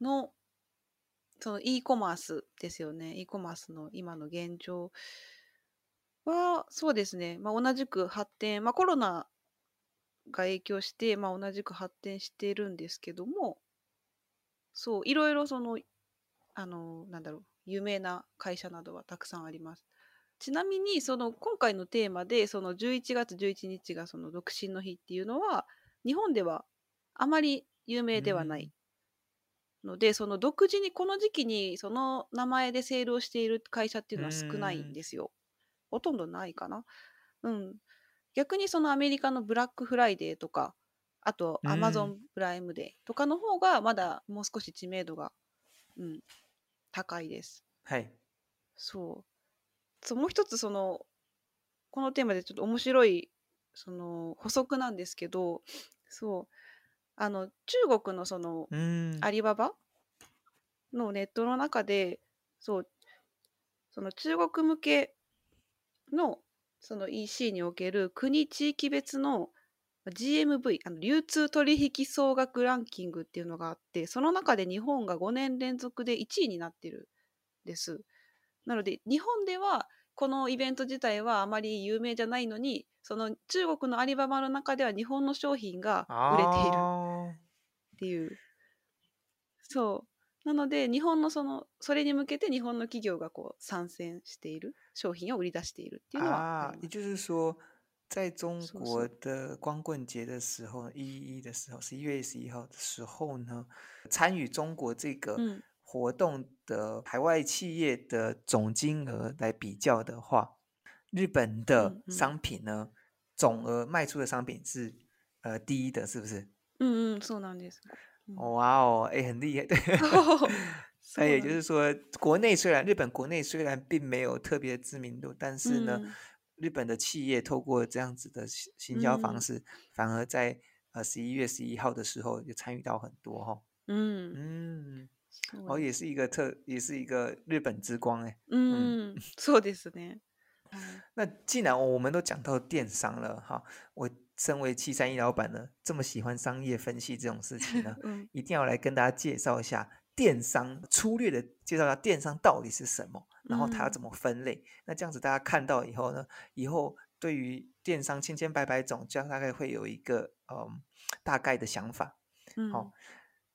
S2: の、その e コマースですよね。e コマースの今の現状は、そうですね。まあ、同じく発展、まあ、コロナが影響して、まあ、同じく発展してるんですけども、そう、いろいろその、あの、なんだろう、有名な会社などはたくさんあります。ちなみに、その、今回のテーマで、その11月11日がその独身の日っていうのは、日本ではあまり有名ではないので、その独自にこの時期にその名前でセールをしている会社っていうのは少ないんですよ。ほとんどないかな。うん、逆にそのアメリカのブラックフライデーとかあとアマゾンプライムデーとかの方がまだもう少し知名度が、うん、高いです。
S1: はい、
S2: そうそもう一つそのこのテーマでちょっと面白いその補足なんですけどそうあの中国のそのアリババのネットの中で、そう、その中国向けのその EC における国地域別の GMV、あの流通取引総額ランキングっていうのがあって、その中で日本が5年連続で1位になってるんです。なので、日本ではこのイベント自体はあまり有名じゃないのに、その中国のアリババの中では日本の商品が売れている。っていう。そうなので日本のそのそれに向けて日本の企業がこう参戦している商品を売り出しているっていうのはあああ、す。
S1: 啊，也就是说，在中国的光棍节的时候，一一的时候，十一月十一号的时候呢，参与中国这个活动的海外企业的总金额来比较的话，日本的商品呢，总额卖出的商品是呃第一的，是不是？
S2: 嗯嗯，是那么解
S1: 哇哦，哎，很厉害，对。[LAUGHS] [LAUGHS] 所以也就是说，国内虽然日本国内虽然并没有特别知名度，但是呢，日本的企业透过这样子的行销方式，反而在呃十一月十一号的时候就参与到很多哈。嗯嗯，哦，也是一个特，也是一个日本之光哎。
S2: 嗯，そうですね。[LAUGHS]
S1: 那既然我们都讲到电商了哈，我。身为七三一老板呢，这么喜欢商业分析这种事情呢，[LAUGHS] 嗯，一定要来跟大家介绍一下电商。粗略的介绍下电商到底是什么，然后它怎么分类。那这样子大家看到以后呢，以后对于电商千千百百种，这样大概会有一个嗯大概的想法。好，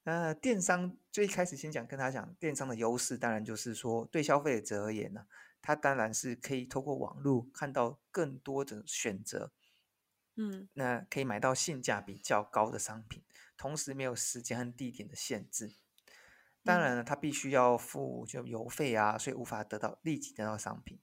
S1: 那电商最开始先讲，跟大家讲电商的优势，当然就是说对消费者而言呢，它当然是可以透过网络看到更多的选择。嗯，那可以买到性价比较高的商品，同时没有时间和地点的限制。当然了，他必须要付就邮费啊，所以无法得到立即得到商品。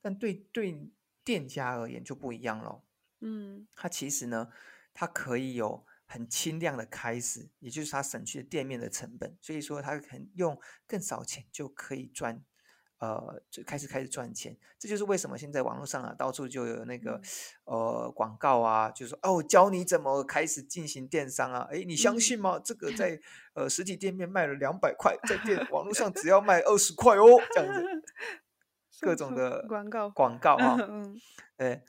S1: 但对对店家而言就不一样喽。嗯，他其实呢，他可以有很轻量的开始，也就是他省去店面的成本，所以说他可以用更少钱就可以赚。呃，就开始开始赚钱，这就是为什么现在网络上啊，到处就有那个，呃，广告啊，就说哦，教你怎么开始进行电商啊，哎，你相信吗？这个在呃实体店面卖了两百块，在电网络上只要卖二十块哦，这样子，[LAUGHS] 各种的广告广告 [LAUGHS] 啊，诶，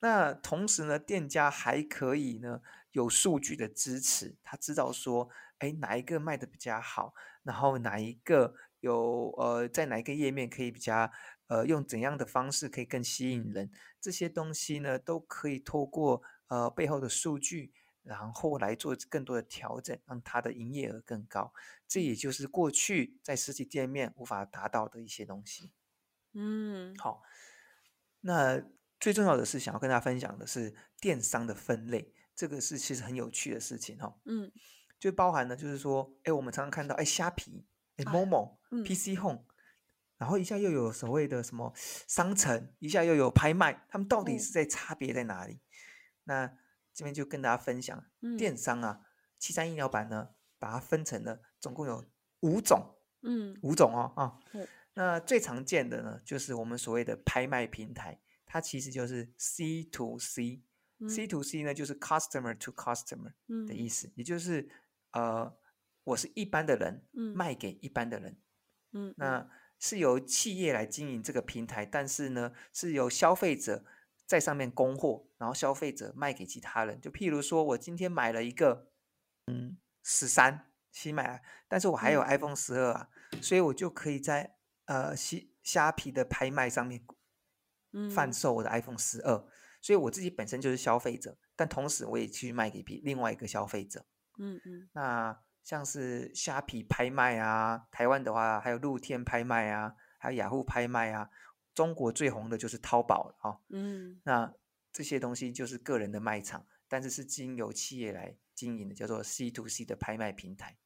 S1: 那同时呢，店家还可以呢有数据的支持，他知道说，哎，哪一个卖的比较好，然后哪一个。有呃，在哪一个页面可以比较呃，用怎样的方式可以更吸引人？这些东西呢，都可以透过呃背后的数据，然后来做更多的调整，让它的营业额更高。这也就是过去在实体店面无法达到的一些东西。嗯，好。那最重要的是想要跟大家分享的是电商的分类，这个是其实很有趣的事情哈。嗯，就包含呢，就是说，哎，我们常常看到哎虾皮。某某 PC home，然后一下又有所谓的什么商城，一下又有拍卖，他们到底是在差别在哪里？那这边就跟大家分享，电商啊，七三医疗版呢，把它分成了总共有五种，嗯，五种哦啊。那最常见的呢，就是我们所谓的拍卖平台，它其实就是 C to C，C to C 呢就是 customer to customer 的意思，也就是呃。我是一般的人，嗯，卖给一般的人，嗯，那是由企业来经营这个平台，但是呢，是由消费者在上面供货，然后消费者卖给其他人。就譬如说，我今天买了一个，嗯，十三新买，但是我还有 iPhone 十二啊，所以我就可以在呃虾虾皮的拍卖上面，贩售我的 iPhone 十二，所以我自己本身就是消费者，但同时我也去卖给别另外一个消费者，嗯嗯，那。像是虾皮拍卖啊，台湾的话还有露天拍卖啊，还有雅虎拍卖啊，中国最红的就是淘宝哦。嗯。那这些东西就是个人的卖场，但是是经由企业来经营的，叫做 C to C 的拍卖平台。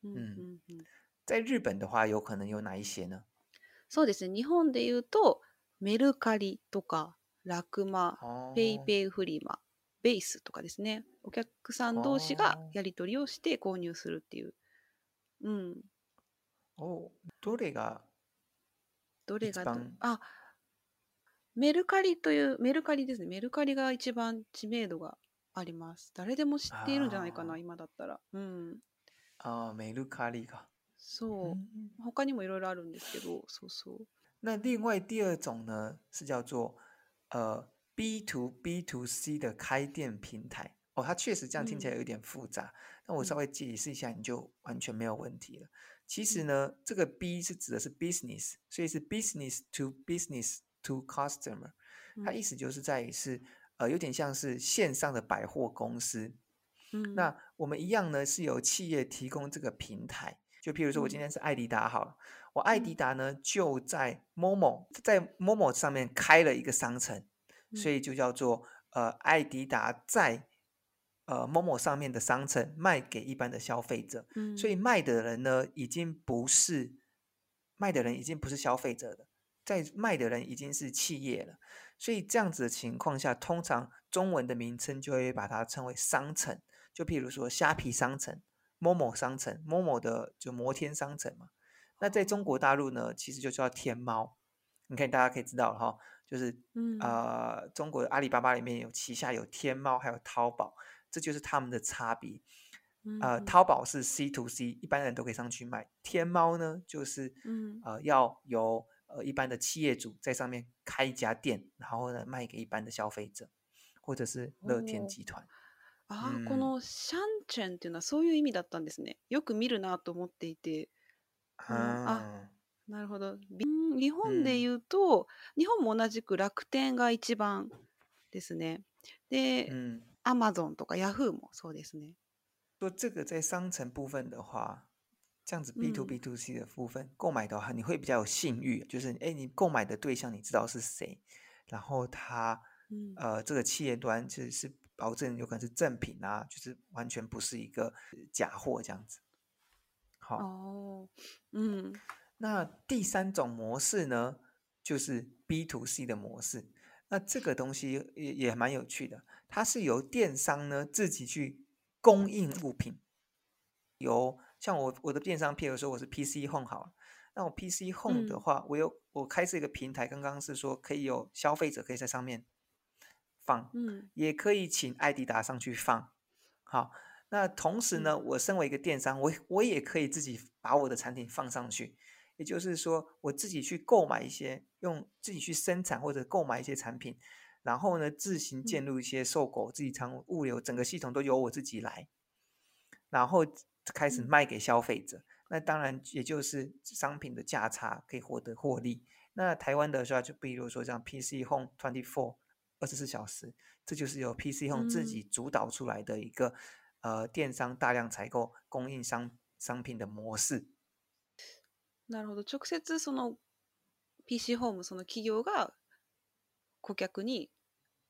S1: 嗯嗯嗯。在日本的话，有可能有哪一些呢？
S2: そうです。日本で言うとメルカリとかクマ、ペイペイフリマ。ベースとかですねお客さん同士がやり取りをして購入するっていう、うん、
S1: おどれが
S2: どれがあメルカリというメルカリですねメルカリが一番知名度があります誰でも知っているんじゃないかな今だったらうん
S1: あメルカリが
S2: そう、他にもいろいろあるんですけどそうそう
S1: 那另外第二种呢是叫做呃 B to B to C 的开店平台哦，它确实这样听起来有点复杂，那我稍微解释一下，你就完全没有问题了。其实呢，这个 B 是指的是 business，所以是 business to business to customer。它意思就是在于是呃，有点像是线上的百货公司。嗯，那我们一样呢，是由企业提供这个平台，就譬如说我今天是艾迪达，好，了，我艾迪达呢就在 MOMO 在 MOMO 上面开了一个商城。所以就叫做呃，艾迪达在呃某某上面的商城卖给一般的消费者，所以卖的人呢已经不是卖的人已经不是消费者了，在卖的人已经是企业了。所以这样子的情况下，通常中文的名称就会把它称为商城，就譬如说虾皮商城、某某商城、某某的就摩天商城嘛。那在中国大陆呢，其实就叫天猫。你看，大家可以知道了哈，就是，呃，中国阿里巴巴里面有旗下有天猫，还有淘宝，这就是他们的差别。呃，淘宝是 C to C，一般人都可以上去卖；天猫呢，就是，呃，要由呃一般的企业主在上面开一家店，然后呢卖给一般的消费者，或者是乐天集
S2: 团。啊，このシャンチェンていうのはそういう意味だったんですね。よく見るなと思っていて、あ。なるほど。日本で言うと、日本も同じく楽天が一番ですね。で、アマゾンとかヤフーもそうですね。
S1: 说这个在商城部分的话，这样子 B to B to C 的部分购买的话，你会比较有信誉，就是哎，你购买的对象你知道是谁，然后他嗯呃这个企业端其是保证有可能是正品啊，就是完全不是一个假货这样子。好，
S2: 哦，嗯，
S1: 那第三种模式呢，就是 B to C 的模式。那这个东西也也蛮有趣的，它是由电商呢自己去供应物品。由像我我的电商，譬如说我是 PC home 好了，那我 PC home 的话，我有我开设一个平台，刚刚是说可以有消费者可以在上面放，嗯，也可以请艾迪达上去放。好，那同时呢，我身为一个电商，我我也可以自己把我的产品放上去。也就是说，我自己去购买一些，用自己去生产或者购买一些产品，然后呢，自行建立一些售狗、自己仓、物流，整个系统都由我自己来，然后开始卖给消费者。那当然，也就是商品的价差可以获得获利。那台湾的是就比如说像 PC Home Twenty Four 二十四小时，这就是由 PC Home 自己主导出来的一个呃电商大量采购供应商商品的模式。
S2: なるほど。直接その PC ホーム、その企業が顧客に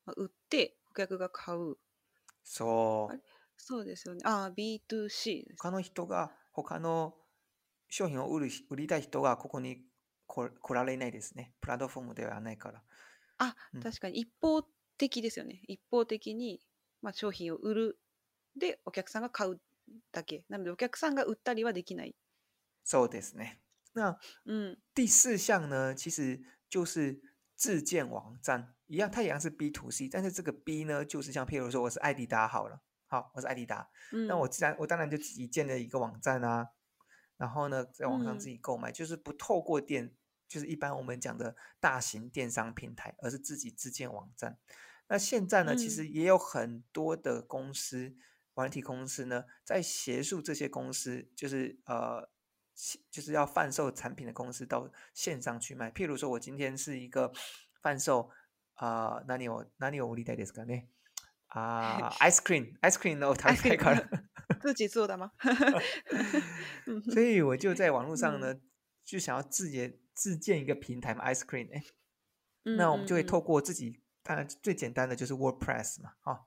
S2: まあ売って顧客が買う。
S1: そう。
S2: そうですよね。ああ、B2C です。
S1: 他の人が、他の商品を売る売りたい人がここに来来られないですね。プラットフォームではないから。
S2: あ、うん確かに一方的ですよね。一方的に、まあ、商品を売る。で、お客さんが買うだけ。なので、お客さんが売ったりはできない。
S1: そうですね。那，嗯，第四项呢，其实就是自建网站一样，它一样是 B to C，但是这个 B 呢，就是像譬如说我是艾迪达好了，好，我是艾迪达，那我自然我当然就自己建了一个网站啊，然后呢，在网上自己购买，就是不透过电，就是一般我们讲的大型电商平台，而是自己自建网站。那现在呢，其实也有很多的公司，实体公司呢，在协助这些公司，就是呃。就是要贩售产品的公司到线上去卖。譬如说，我今天是一个贩售啊，哪里有哪里有无厘头的这个呢？啊，[LAUGHS] ice cream，ice cream，no，太搞了。
S2: 自己做的吗？[LAUGHS]
S1: 所以我就在网络上呢，就想要自己自建一个平台嘛，ice cream。哎，那我们就会透过自己，当然最简单的就是 WordPress 嘛，啊，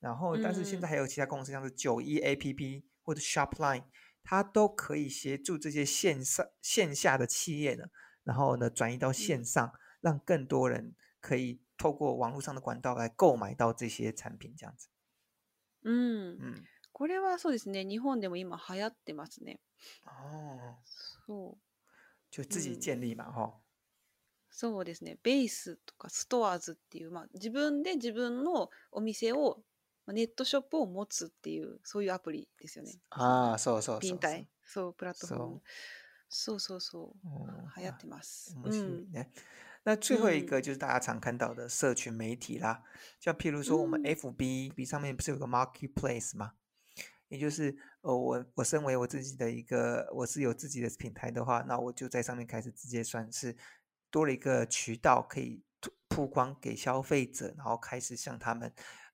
S1: 然后但是现在还有其他公司，像是九一 APP 或者 s h o p l i n e 它都可以协助这些线上线下的企业呢，然后呢转移到线上，让更多人可以透过网络上的管道来购买到这些产品，这样子。
S2: 嗯，嗯，これはそうですね。日本でも今流行ってますね。
S1: ああ、
S2: そう。
S1: 就自己建立嘛，哈。
S2: そうですね。ベースとかストアーズっていうまあ自分で自分のお店を。ネットショップを持つっていうそういうアプリですよね。
S1: ああそうそうそう
S2: そう。ピンそうプラットフォーム。そうそうそう，流行ってます。
S1: 嗯，ね。那最后一个就是大家常看到的社群媒体啦，像譬如说我们 FB，B、上面不是有个 Marketplace 吗？也就是呃，我我身为我自己的一个，我是有自己的品牌的话，那我就在上面开始直接算是多了一个渠道可以曝光给消费者，然后开始向他们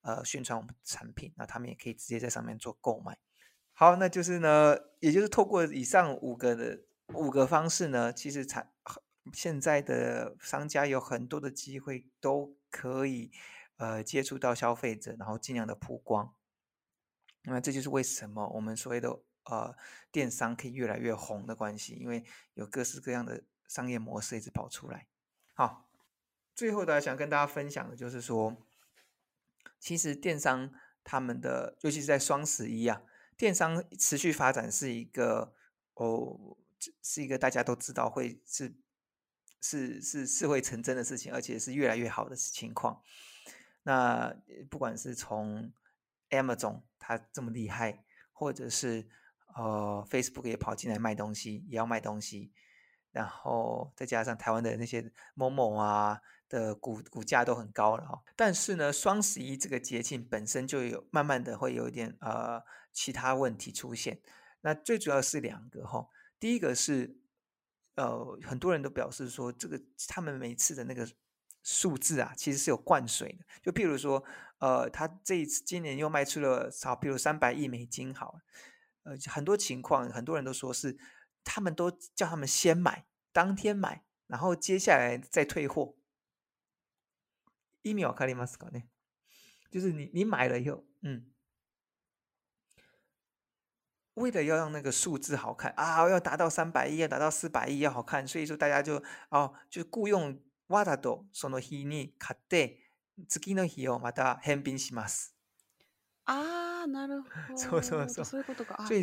S1: 呃，宣传我们产品，那他们也可以直接在上面做购买。好，那就是呢，也就是透过以上五个的五个方式呢，其实产现在的商家有很多的机会都可以呃接触到消费者，然后尽量的曝光。那这就是为什么我们所谓的呃电商可以越来越红的关系，因为有各式各样的商业模式一直跑出来。好，最后的想跟大家分享的就是说。其实电商他们的，尤其是在双十一啊，电商持续发展是一个哦，是一个大家都知道会是是是是会成真的事情，而且是越来越好的情况。那不管是从 Amazon 它这么厉害，或者是呃 Facebook 也跑进来卖东西，也要卖东西。然后再加上台湾的那些某某啊的股股价都很高了哈，但是呢，双十一这个节庆本身就有慢慢的会有一点呃其他问题出现，那最主要是两个哈，第一个是呃很多人都表示说这个他们每次的那个数字啊其实是有灌水的，就譬如说呃他这一次今年又卖出了，好比如三百亿美金好，呃很多情况很多人都说是。他们都叫他们先买，当天买，然后接下来再退货。一秒卡里吗？是搞呢？就是你你买了以后，嗯，为了要让那个数字好看啊，要达到三百亿要达到四百亿要好看，所以说大家就哦，就雇佣瓦达多索么希尼卡的资金的希奥，把它翻平します。
S2: 啊，なるほど。
S1: 所以。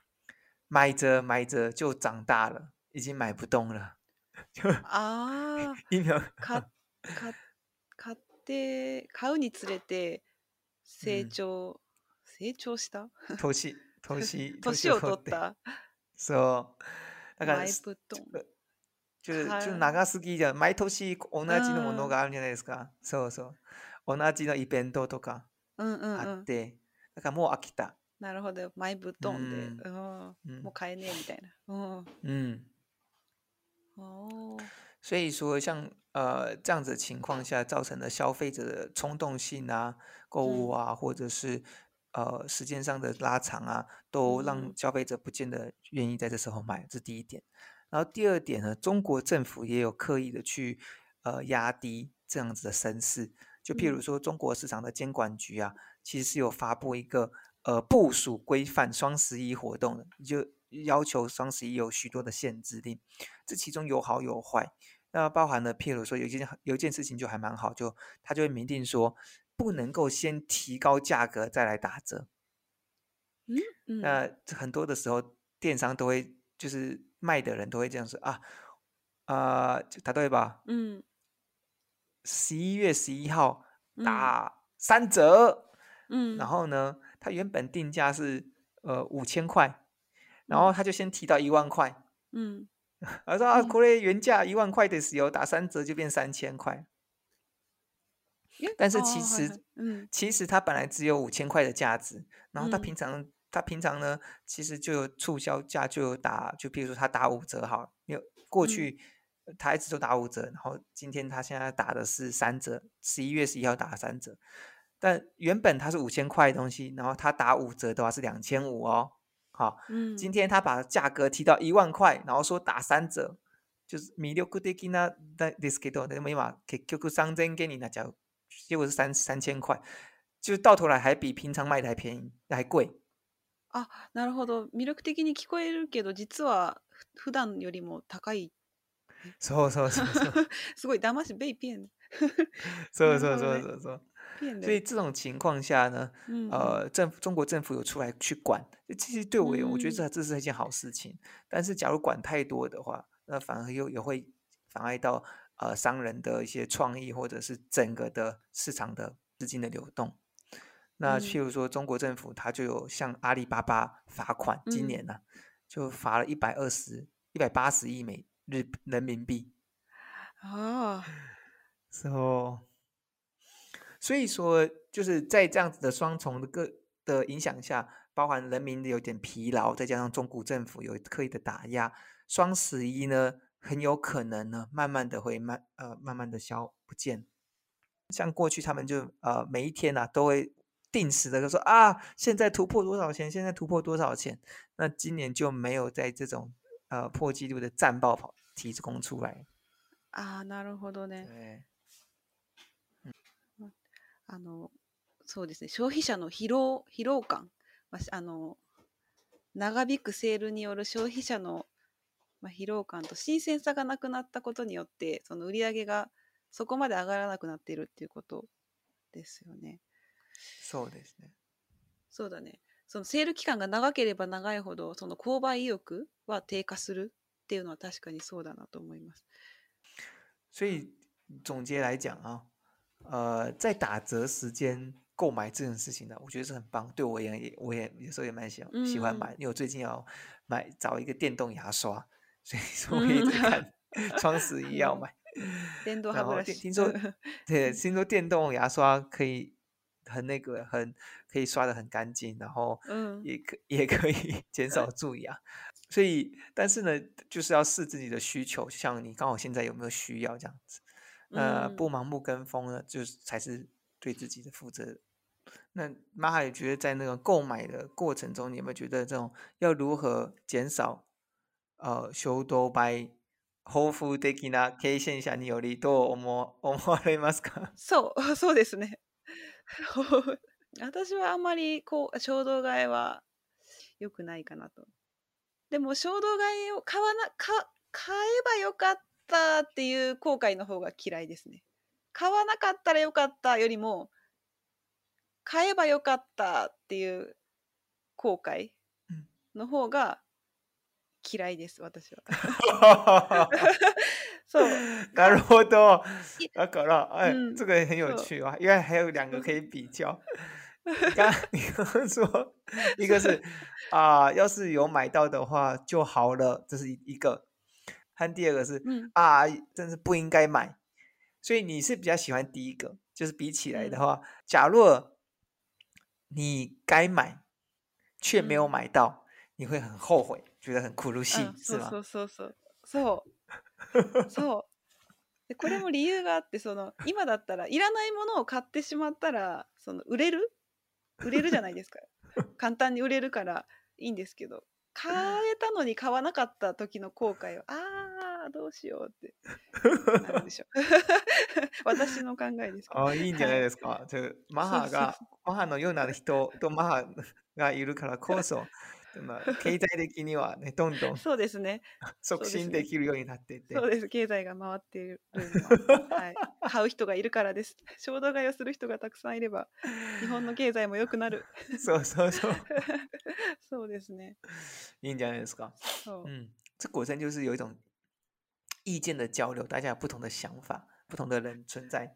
S1: 买着买着就长大了，已经买不动了。[LAUGHS] あ
S2: あ、
S1: 疫苗
S2: か買って買うにつれて成長、成長した
S1: 年年 [LAUGHS]
S2: 年を取った。
S1: そう。だから、買就是就長すぎじゃ毎年同じのものがあるじゃないですか。そうそう。同じのイベントとかあって、だからもう飽きた。
S2: なるほど、前ぶっ飛んで、もう買えねえみたいな、
S1: うん、うん、所以说，像呃这样子情况下造成的消费者的冲动性啊、购物啊，或者是呃时间上的拉长啊，都让消费者不见得愿意在这时候买，这是第一点。然后第二点呢，中国政府也有刻意的去呃压低这样子的声势，就譬如说，中国市场的监管局啊，其实是有发布一个。呃，部署规范双十一活动的，就要求双十一有许多的限制令。这其中有好有坏，那包含了譬如说有一件有一件事情就还蛮好，就他就会明定说不能够先提高价格再来打折。嗯，那很多的时候电商都会就是卖的人都会这样说啊啊，答对吧？嗯，十一月十一号打三折。嗯，然后呢，他原本定价是呃五千块，然后他就先提到一万块，嗯，他说啊，国内原价一万块的石油打三折就变三千块，但是其实，嗯，其实他本来只有五千块的价值，然后他平常他平常呢，其实就有促销价就打，就比如说他打五折好，因为过去他一直都打五折，然后今天他现在打的是三折，十一月十一号打三折。但原本它是五千块的东西，然后它打五折的话是两千五哦。好，嗯，今天它把价格提到一万块，然后说打三折，就是六力的给那的，这给多，那没一给 QQ 商千给你那家，结果是三三千块，就到头来还比平常卖的还便宜，还贵。
S2: 啊，なるほど。魅力的に聞こえるけど、実は普段よりも高い。
S1: そうそうそう。
S2: すごいだし、被骗。
S1: そうそうそうそうそう。所以这种情况下呢，呃，政府、中国政府有出来去管，其实对我，我觉得这这是一件好事情。但是，假如管太多的话，那反而又也会妨碍到呃商人的一些创意，或者是整个的市场的资金的流动。那譬如说，中国政府它就有向阿里巴巴罚款，今年呢就罚了一百二十、一百八十亿美日人民币。
S2: 哦，
S1: 是哦。所以说，就是在这样子的双重的个的影响下，包含人民的有点疲劳，再加上中国政府有刻意的打压，双十一呢很有可能呢，慢慢的会慢呃慢慢的消不见。像过去他们就呃每一天呢都会定时的说啊，现在突破多少钱，现在突破多少钱？那今年就没有在这种呃破纪录的战报跑提供出来。
S2: 啊，那，るほど呢。对。あの、そうですね、消費者の疲労、疲労感、まあ、あの、長引くセールによる消費者の、まあ、疲労感と新鮮さがなくなったことによって、その売り上げがそこまで上がらなくなっているっていうことですよね。
S1: そうですね。
S2: そうだね。そのセール期間が長ければ長いほど、その購買意欲は低下するっていうのは確かにそうだなと思います。
S1: 所以总结来讲啊，呃，在打折时间购买这种事情呢，我觉得是很棒。对我而言，也我也有时候也蛮喜欢喜欢买。因为我最近要买找一个电动牙刷，所以 [LAUGHS] 说我一直看双十一要
S2: 买。[LAUGHS]
S1: 然后听说对，听说电动牙刷可以很那个很可以刷的很干净，然后嗯，也可也可以 [LAUGHS] 减少蛀牙。所以，但是呢，就是要试自己的需求，像你刚好现在有没有需要这样子。呃，不盲目跟风呢，就是才是对自己的负责。那觉得，在那个购买的过程中，你有没有觉得这种要如何减少呃的な経験者によりどう思思われますか？
S2: そう [LAUGHS] そうですね。[LAUGHS] 私はあまりこう衝動買いは良くないかなと。でも衝動買いを買わな買買えばよかっったっていう後悔の方が嫌いですね。買わなかったらよかったよりも買えばよかったっていう後悔の方が嫌いです、私は。[LAUGHS]
S1: そうなるほど。だから、哎，嗯、这个很有趣哦，因为还有两个可以比较。刚刚说，一个是啊、呃，要是有买到的话就好了，这是一个。和第二个是、嗯、啊，真是不应该买。所以你是比较喜欢第一个，就是比起来的话，嗯、假若你该买却没有买到，你会很后悔，觉得很苦鲁西，是吗？
S2: そうそうそうそう。[LAUGHS] これも理由があってその今だったらいらないものを買ってしまったらその売れる売れるじゃないですか簡単に売れるからいいんですけど買えたのに買わなかった時の後悔はあああどうしようって [LAUGHS] なるでしょう [LAUGHS] 私の考えです
S1: あいいんじゃないですか、はい、マハがマハのような人とマハがいるからこそ [LAUGHS] まあ、経済的にはね、どんどん
S2: そうですね
S1: 促進できるようになってて。
S2: そうです、ね、経済が回っているはい。買う人がいるからです。衝動買いをする人がたくさんいれば、日本の経済も良くなる。
S1: そうそうそう。
S2: そうですね。
S1: いいんじゃないですか。そう。嗯，这果真就是有一种意见的交流，大家有不同的想法，不同的人存在，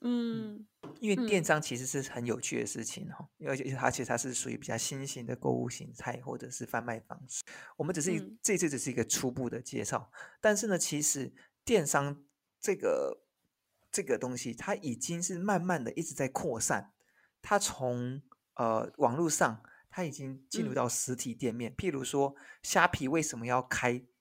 S1: 嗯，因为电商其实是很有趣的事情哦，因为它其实它是属于比较新型的购物形态或者是贩卖方式。我们只是这次只是一个初步的介绍，但是呢，其实电商这个这个东西，它已经是慢慢的一直在扩散，它从呃网络上，它已经进入到实体店面，譬如说虾皮为什么要开？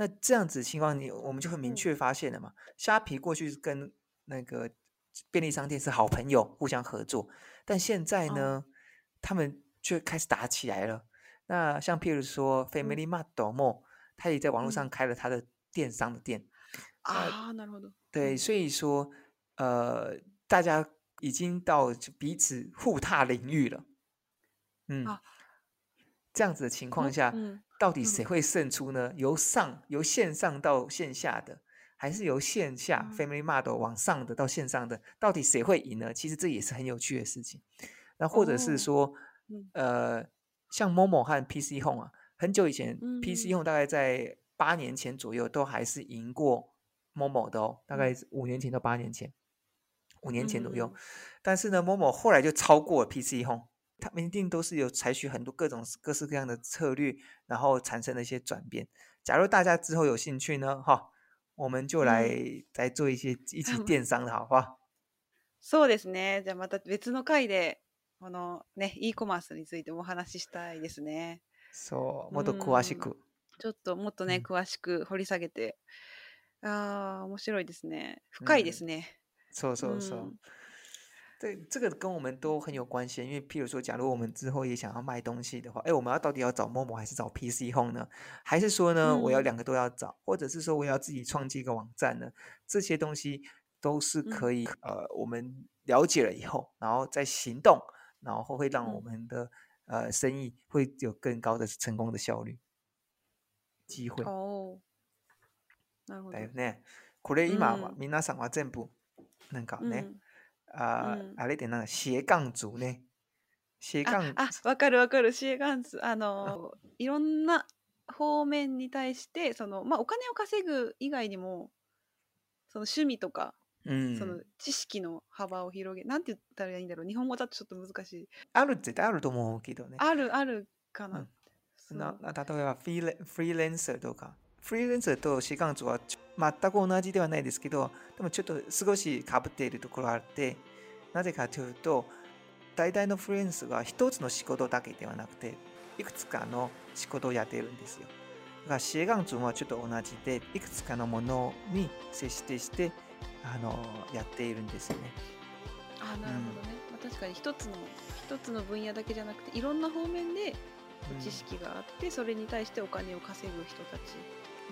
S1: 那这样子情况，你我们就会明确发现了嘛？虾皮过去跟那个便利商店是好朋友，互相合作，但现在呢，他们却开始打起来了。那像譬如说 Family Martomo，他也在网络上开了他的电商的店
S2: 啊，
S1: 对，所以说呃，大家已经到彼此互踏领域了，嗯。这样子的情况下，到底谁会胜出呢？由上由线上到线下的，还是由线下 family model 往上的到线上的，到底谁会赢呢？其实这也是很有趣的事情。那或者是说，呃，像 Momo 和 PC Home 啊，很久以前，PC Home 大概在八年前左右都还是赢过 Momo 的哦，大概五年前到八年前，五年前左右。但是呢，m o m o 后来就超过了 PC Home。他们一定都是有采取很多各种各式各样的策略，然后产生了一些转变。假如大家之后有兴趣呢，哈，我们就来、嗯、做一些一起 [LAUGHS] 电商的好不好？
S2: そうですね。じゃあまた別の回でこのね e コマースについてお話ししたいですね。
S1: そう、もっと詳しく。
S2: ちょっともっとね、詳しく掘り下げて、ああ面白いですね。深いですね。
S1: そうそうそう。这这个跟我们都很有关系，因为譬如说，假如我们之后也想要卖东西的话，哎，我们要到底要找陌陌还是找 PC Home 呢？还是说呢，我要两个都要找，或者是说我要自己创建一个网站呢？这些东西都是可以呃，我们了解了以后，然后再行动，然后会让我们的呃生意会有更高的成功的效率机会哦，なる呢，これ今は皆さんは全部なんかね。あ、うん、あれってなんだ斜杠族ね斜杠
S2: あわかるわかる斜杠族あのいろんな方面に対してその、まあ、お金を稼ぐ以外にもその趣味とか、うん、その知識の幅を広げなんて言ったらいいんだろう日本語だとちょっと難しい
S1: ある絶対あると思うけどね
S2: あるあるかな
S1: うん、な例えばフリーレンサーとかフリーランスとシガンツは全く同じではないですけど、でもちょっと少しかぶっているところがあって、なぜかというと、大体のフリーランスは一つの仕事だけではなくて、いくつかの仕事をやっているんですよ。だからガンツはちょっと同じで、いくつかのものに接してして、あのやっているんですよね。
S2: あなるほどね、うん、まあ、確かに一つの一つの分野だけじゃなくていろんな方面で知識があって、うん、それに対してお金を稼ぐ人たち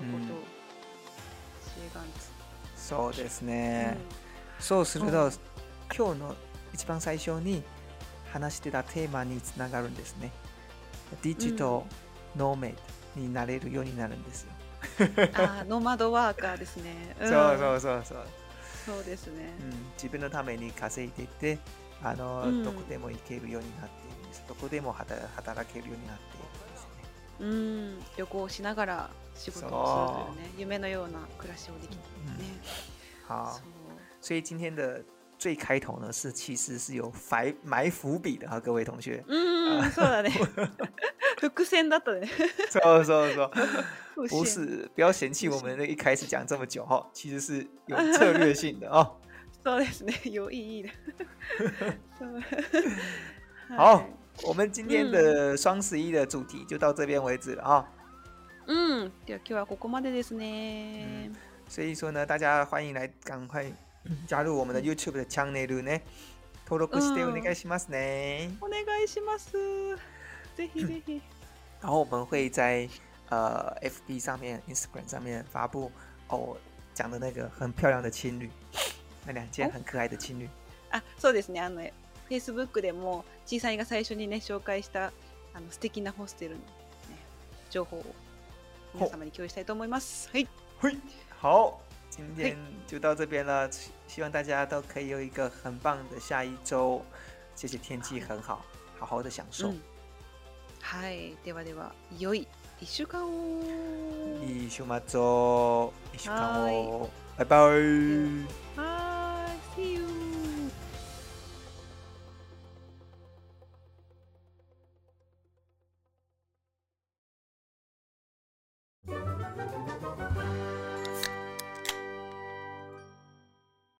S2: ほど、
S1: そうですね、うん、そうすると、うん、今日の一番最初に話してたテーマにつながるんですねディジタノーメイドになれるようになるんですよ、
S2: あノマドワーカーですね、[LAUGHS]
S1: うん、そうそうそうそう
S2: そうですね、
S1: うん、自分のために稼いでてあの、どこでも行けるようになってるんですどこでも働けるようになって
S2: うん、旅行しながら仕事をするうね、夢のような暮らしをできてね。
S1: 好，所以今天的最开头呢，是其实是有埋埋伏笔的哈，各位同学。[LAUGHS]
S2: 嗯，そうだね。伏線だったね。
S1: そうそうそう。不是，不要嫌弃我们那一开始讲这么久哈，其实是有策略性的哦。[LAUGHS]
S2: そうですね、有意义的。[LAUGHS]
S1: 好。我们今天的双十一的主题就到这边为止啊。
S2: 嗯，では今日はここまでですね。
S1: 所以说呢，大家欢迎来赶快加入我们的 YouTube 的 channel 呢。登録してお願いしますね。
S2: お願いします。对对
S1: 然后我们会在呃 FB 上面、Instagram 上面发布哦讲的那个很漂亮的情侣，那两件很可爱的情侣。
S2: あ、そうですね。あの Facebook でも。ちいさんが最初にね紹介したあの素敵なホステルの、ね、情報を皆様に共有したいと思います。はい。
S1: はい。好。今天就到这边了，希望大家都可以有一个很棒的下一周。谢谢天气很好，好好的享受。嗯、
S2: はい、ではでは、良い一週間を。
S1: い週末を、一週間を。バイバ
S2: イ。はい、See you.